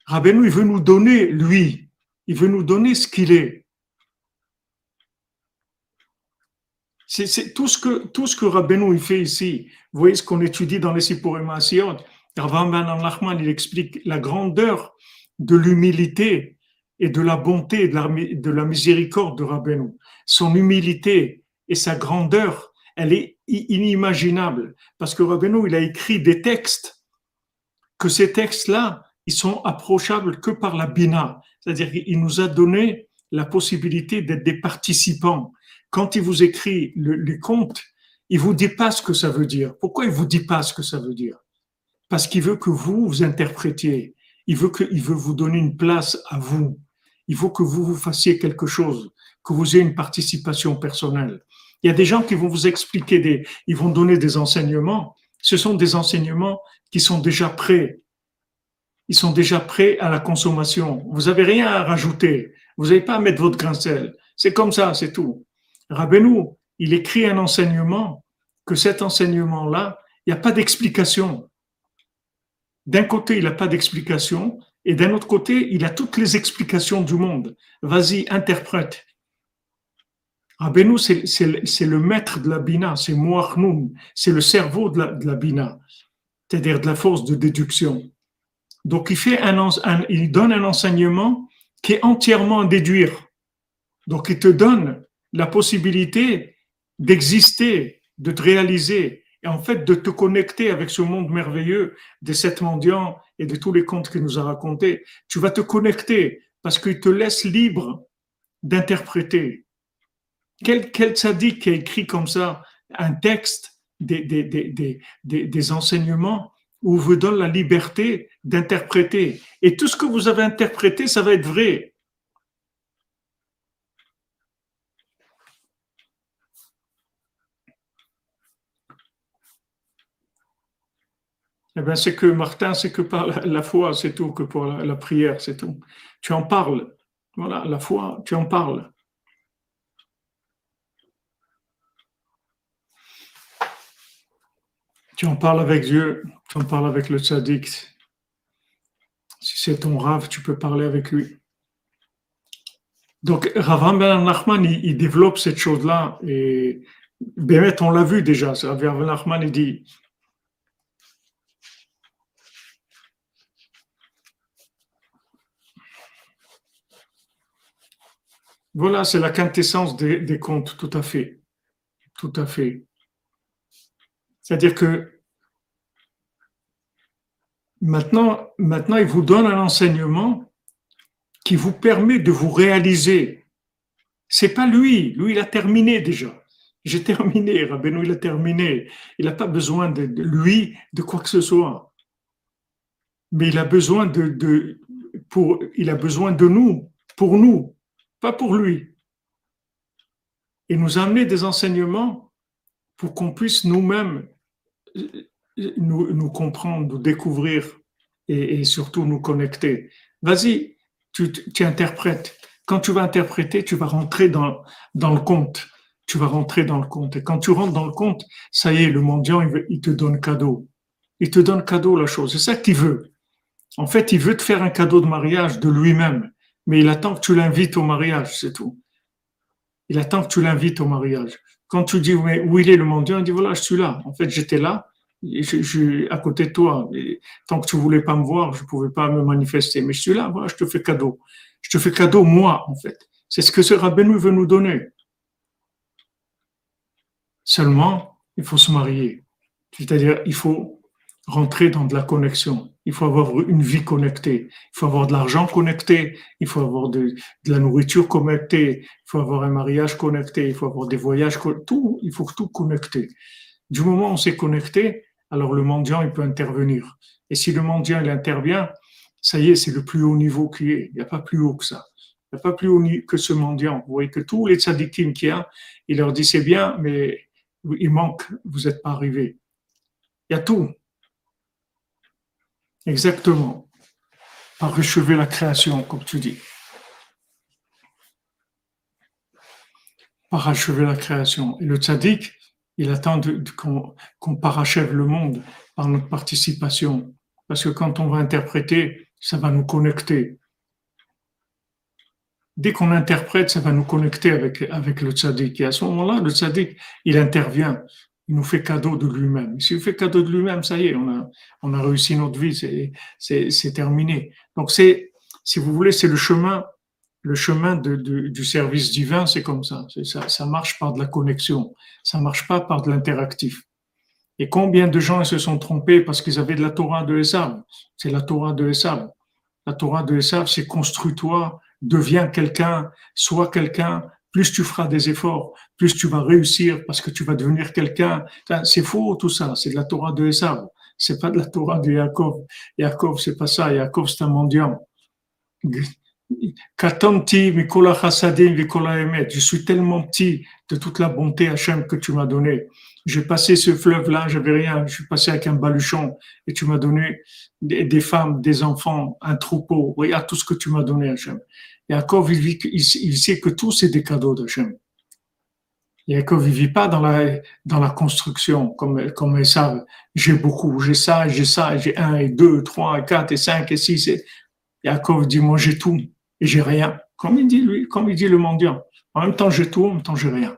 Rabbeinu, il veut nous donner, lui. Il veut nous donner ce qu'il est. C'est tout ce que tout ce que Rabbeinu fait ici. Vous voyez ce qu'on étudie dans les Sipurim Asiyot. Ben il explique la grandeur de l'humilité et de la bonté et de la, de la miséricorde de Rabbeinu. Son humilité et sa grandeur, elle est inimaginable parce que Rabbeinu, il a écrit des textes que ces textes-là, ils sont approchables que par la Bina. C'est-à-dire qu'il nous a donné la possibilité d'être des participants. Quand il vous écrit le, les contes, il vous dit pas ce que ça veut dire. Pourquoi il vous dit pas ce que ça veut dire? Parce qu'il veut que vous vous interprétiez. Il veut que, veut vous donner une place à vous. Il faut que vous vous fassiez quelque chose, que vous ayez une participation personnelle. Il y a des gens qui vont vous expliquer des, ils vont donner des enseignements. Ce sont des enseignements qui sont déjà prêts. Ils sont déjà prêts à la consommation. Vous n'avez rien à rajouter. Vous n'avez pas à mettre votre grain de sel. C'est comme ça, c'est tout. Rabbeinu, il écrit un enseignement que cet enseignement-là, il n'y a pas d'explication. D'un côté, il n'a pas d'explication, et d'un autre côté, il a toutes les explications du monde. Vas-y, interprète. Rabbeinu, c'est le maître de la Bina, c'est Moachnoum, c'est le cerveau de la, Bina, c'est-à-dire de la force de déduction. Donc, il, fait un, il donne un enseignement qui est entièrement à déduire. Donc, il te donne la possibilité d'exister, de te réaliser, et en fait de te connecter avec ce monde merveilleux des sept mendiants et de tous les contes qu'il nous a racontés. Tu vas te connecter parce qu'il te laisse libre d'interpréter. Quel, quel tzaddik qui a écrit comme ça un texte des, des, des, des, enseignements où vous donne la liberté d'interpréter. Et tout ce que vous avez interprété, ça va être vrai. Eh bien, c'est que Martin, c'est que par la, foi, c'est tout, que pour la, prière, c'est tout. Tu en parles. Voilà, la foi, tu en parles. Tu en parles avec Dieu, tu en parles avec le tzaddik. Si c'est ton rave, tu peux parler avec lui. Donc, Rav Ben Nachman, il, développe cette chose-là. Et Bémet, on l'a vu déjà. Rav Ben Nachman, il dit Voilà, c'est la quintessence des, contes, tout à fait. Tout à fait. C'est-à-dire que maintenant, il vous donne un enseignement qui vous permet de vous réaliser. C'est pas lui, lui il a terminé déjà. J'ai terminé, Rabbeinu il a terminé. Il n'a pas besoin de, lui de quoi que ce soit. Mais il a besoin de, il a besoin de nous, pour nous pas pour lui. Et nous amener des enseignements pour qu'on puisse nous-mêmes euh, nous, comprendre, nous découvrir et, surtout nous connecter. Vas-y, tu, interprètes. Quand tu vas interpréter, tu vas rentrer dans, dans le compte. Tu vas rentrer dans le compte. Et quand tu rentres dans le compte, ça y est, le mendiant, il, il te donne cadeau. Il te donne cadeau la chose. C'est ça qu'il veut. En fait, il veut te faire un cadeau de mariage de lui-même mais il attend que tu l'invites au mariage, c'est tout. Il attend que tu l'invites au mariage. Quand tu dis où il est le mendiant, il dit voilà, je suis là. En fait, j'étais là, à côté de toi. Tant que tu voulais pas me voir, je pouvais pas me manifester. Mais je suis là, voilà, je te fais cadeau. Je te fais cadeau moi, en fait. C'est ce que ce rabbin veut nous donner. Seulement, il faut se marier. C'est-à-dire, il faut rentrer dans de la connexion. Il faut avoir une vie connectée. Il faut avoir de l'argent connecté. Il faut avoir de, la nourriture connectée. Il faut avoir un mariage connecté. Il faut avoir des voyages. Tout, il faut tout connecter. Du moment où on s'est connecté, alors le mendiant, il peut intervenir. Et si le mendiant, il intervient, ça y est, c'est le plus haut niveau qui est. Il n'y a pas plus haut que ça. Il n'y a pas plus haut que ce mendiant. Vous voyez que tous les tzadikim qu'il y a, il leur dit c'est bien, mais il manque, vous n'êtes pas arrivé. Il y a tout. Exactement. Parachever la création, comme tu dis. Parachever la création. Et le tzaddik, il attend qu'on parachève le monde par notre participation. Parce que quand on va interpréter, ça va nous connecter. Dès qu'on interprète, ça va nous connecter avec, avec le tzaddik. Et à ce moment-là, le tzaddik, il intervient il nous fait cadeau de lui-même. S'il fait cadeau de lui-même, ça y est, on a, on a réussi notre vie, c'est terminé. Donc c'est, si vous voulez, c'est le chemin, le chemin du service divin, c'est comme ça. ça. Ça marche par de la connexion, ça marche pas par de l'interactif. Et combien de gens se sont trompés parce qu'ils avaient de la Torah de Esav? C'est la Torah de Esav. La Torah de Esav, c'est construis-toi, deviens quelqu'un, sois quelqu'un, plus tu feras des efforts, plus tu vas réussir parce que tu vas devenir quelqu'un. C'est faux tout ça, c'est de la Torah de Esav. C'est pas de la Torah de Yaakov. Yaakov, c'est pas ça. Yaakov, c'est un mendiant. Je suis tellement petit de toute la bonté Hachem que tu m'as donné. J'ai passé ce fleuve-là, j'avais rien. Je suis passé avec un baluchon et tu m'as donné des, femmes, des enfants, un troupeau. Regarde tout ce que tu m'as donné, Hachem. Yaakov, il, il, sait que tout c'est des cadeaux d'Hachem. Yaakov, il vit pas dans la, dans la construction comme, comme ils savent. J'ai beaucoup, j'ai ça, j'ai ça, j'ai un et deux, trois, et quatre et cinq et six. Et... Yaakov dit, moi j'ai tout et j'ai rien. Comme il dit lui, comme il dit le mendiant. En même temps j'ai tout, en même temps j'ai rien.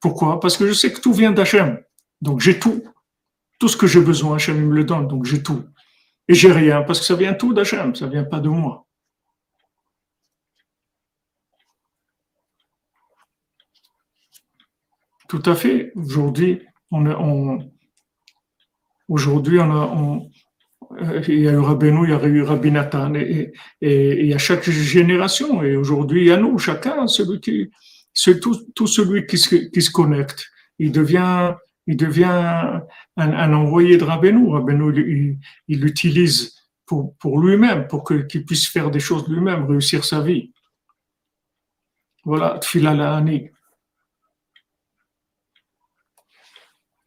Pourquoi? Parce que je sais que tout vient d'Hachem. Donc j'ai tout. Tout ce que j'ai besoin, Hachem me le donne, donc j'ai tout. Et j'ai rien, parce que ça vient tout d'Hachem, ça vient pas de moi. Tout à fait. Aujourd'hui, on, on aujourd'hui, euh, il y a eu Rabbeinu, il y a eu Rabbi Nathan, et, et, y a chaque génération. Et aujourd'hui, il y a nous, chacun, celui qui, c'est tout, tout, celui qui se, qui se, connecte. Il devient, il devient un, envoyé de Rabbeinu. Rabbeinu, il, il l'utilise pour, lui-même, pour qu'il puisse faire des choses lui-même, réussir sa vie. Voilà, Tfila Ani.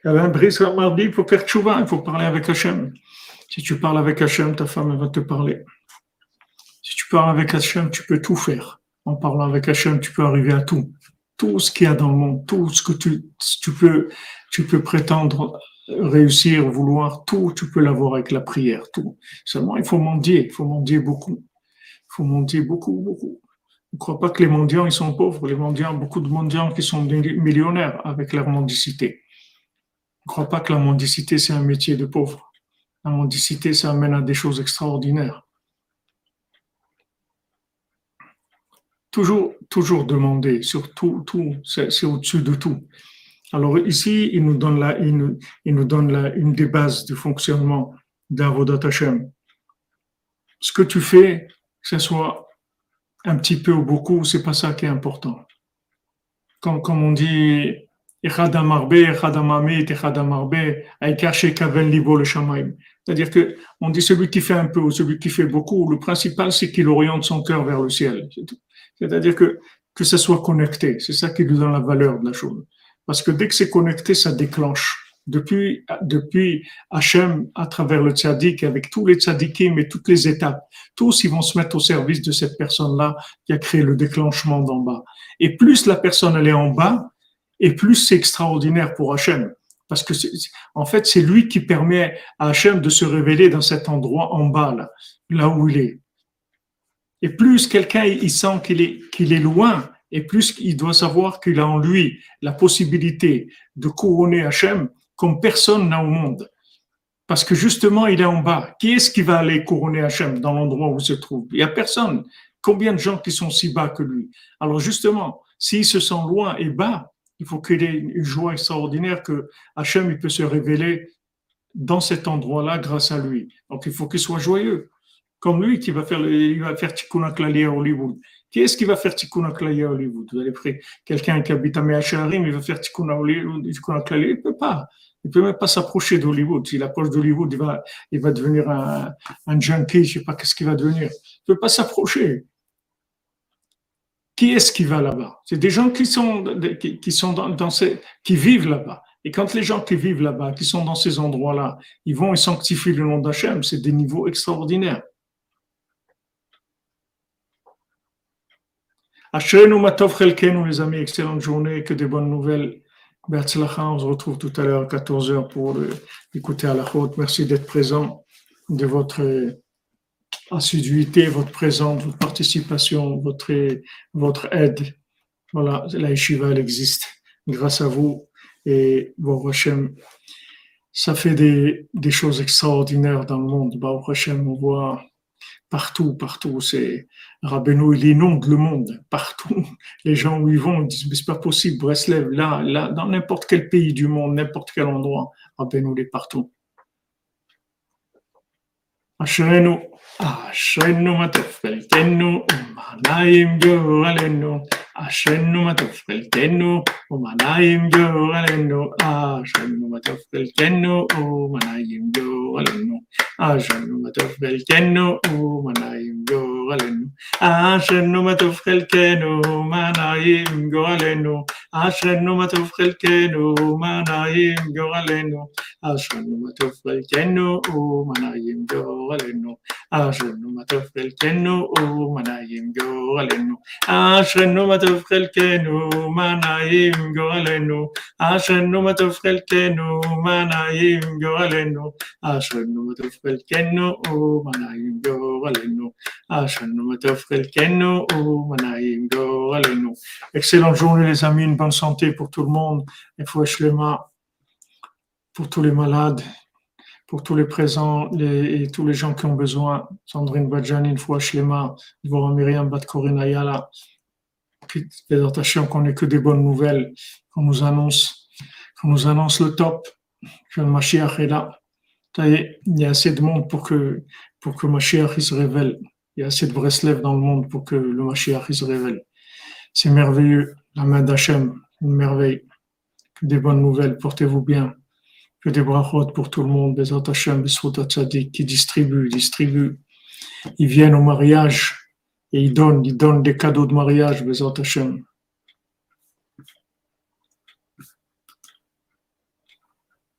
Alain Brice mardi, il faut faire tchouva, il faut parler avec Hachem. Si tu parles avec Hachem, ta femme va te parler. Si tu parles avec Hachem, tu peux tout faire. En parlant avec Hachem, tu peux arriver à tout. Tout ce qu'il y a dans le monde, tout ce que tu, tu, peux, tu peux prétendre réussir, vouloir, tout, tu peux l'avoir avec la prière, tout. Seulement, il faut mendier, il faut mendier beaucoup. Il faut mendier beaucoup, beaucoup. ne crois pas que les mendiants, ils sont pauvres. Les mendiants, beaucoup de mendiants qui sont millionnaires avec leur mendicité. Ne crois pas que la mendicité, c'est un métier de pauvre. La mendicité, ça amène à des choses extraordinaires. Toujours, toujours demander, surtout, tout, c'est au-dessus de tout. Alors ici, il nous donne, la, il nous, il nous donne la, une des bases du fonctionnement d'Avodat Hashem. Ce que tu fais, que ce soit un petit peu ou beaucoup, c'est pas ça qui est important. Comme, comme on dit, c'est-à-dire que on dit celui qui fait un peu ou celui qui fait beaucoup, le principal c'est qu'il oriente son cœur vers le ciel. C'est-à-dire que que ça soit connecté, c'est ça qui lui donne la valeur de la chose. Parce que dès que c'est connecté, ça déclenche. Depuis, depuis Hachem, à travers le tzaddik, avec tous les tzaddikim et toutes les étapes, tous ils vont se mettre au service de cette personne-là qui a créé le déclenchement d'en bas. Et plus la personne elle est en bas, et plus c'est extraordinaire pour Hachem. Parce que, en fait, c'est lui qui permet à Hachem de se révéler dans cet endroit en bas, là, là où il est. Et plus quelqu'un, il sent qu'il est, qu'il est loin, et plus il doit savoir qu'il a en lui la possibilité de couronner Hachem comme personne n'a au monde. Parce que justement, il est en bas. Qui est-ce qui va aller couronner Hachem dans l'endroit où il se trouve? Il n'y a personne. Combien de gens qui sont si bas que lui? Alors justement, s'il se sent loin et bas, il faut qu'il ait une joie extraordinaire que Hachem il peut se révéler dans cet endroit-là grâce à lui. Donc il faut qu'il soit joyeux. Comme lui qui va faire, il va faire Tikkun à Hollywood. Qui est-ce qui va faire Tikkun à Hollywood? Vous allez prendre quelqu'un qui habite à Meacharim, il va faire Tikkun Hollywood, Il ne peut pas. Il ne peut même pas s'approcher d'Hollywood. S'il approche d'Hollywood, il va, il va devenir un, un junkie, je ne sais pas qu'est-ce qu'il va devenir. Il peut pas s'approcher. Qui est-ce qui va là-bas? C'est des gens qui sont, qui, vivent là-bas. Et quand les gens qui vivent là-bas, qui sont dans ces endroits-là, ils vont et sanctifient le nom d'Hachem, c'est des niveaux extraordinaires. Ashrenu Matov Chelkenu, les amis, excellente journée, que des bonnes nouvelles. on se retrouve tout à l'heure à 14h pour euh, écouter à la haute. Merci d'être présent, de votre assiduité, votre présence, votre participation, votre, votre aide. Voilà, la yeshiva, existe grâce à vous. Et bon, Hachem, ça fait des, des, choses extraordinaires dans le monde. Bah, Hachem, on voit partout, partout. C'est Rabbeinu, il inonde le monde, partout. Les gens où ils vont, ils disent, mais c'est pas possible, Breslev, là, là, dans n'importe quel pays du monde, n'importe quel endroit, Rabbeinu, il est partout. אשרינו, אשרינו מה טוב חלקנו, ומה נעים גורלנו, أشن متفقل كنو ومنايم جو غلنو أشن متفقل كنو ومنايم جو غلنو أشن متفقل كنو ومنايم جو غلنو أشن متفقل كنو ومنايم جو غلنو أشن متفقل كنو ومنايم جو غلنو أشن متفقل كنو ومنايم جو غلنو أشن متفقل كنو ومنايم جو غلنو أشن متفقل מה טוב חלקנו, ומה נעים גורלנו. אשרנו מה טוב חלקנו, מה נעים גורלנו. אשרנו מה טוב חלקנו, מה נעים גורלנו. אשרנו מה טוב חלקנו, ומה נעים גורלנו. אשרנו מה טוב חלקנו, ומה נעים גורלנו. Excellente journée les amis, une bonne santé pour tout le monde. Et faut pour tous les malades, pour tous les présents les, et tous les gens qui ont besoin. Sandrine Badjani, une fois Shlema, Dvorah Myriam Bat Korinayala. qu'on n'ait que des bonnes nouvelles, qu'on nous annonce, qu'on nous annonce le top, que le Mashiach est là. Il y a assez de monde pour que, pour que Mashiach se révèle. Il y a assez de Breslev dans le monde pour que le Mashiach se révèle. C'est merveilleux. La main d'Hachem, une merveille. Des bonnes nouvelles. Portez-vous bien. Que des brachot pour tout le monde. Des Hachem, des qui distribuent, distribuent. Ils viennent au mariage et ils donnent, ils donnent des cadeaux de mariage. Bezat Hashem.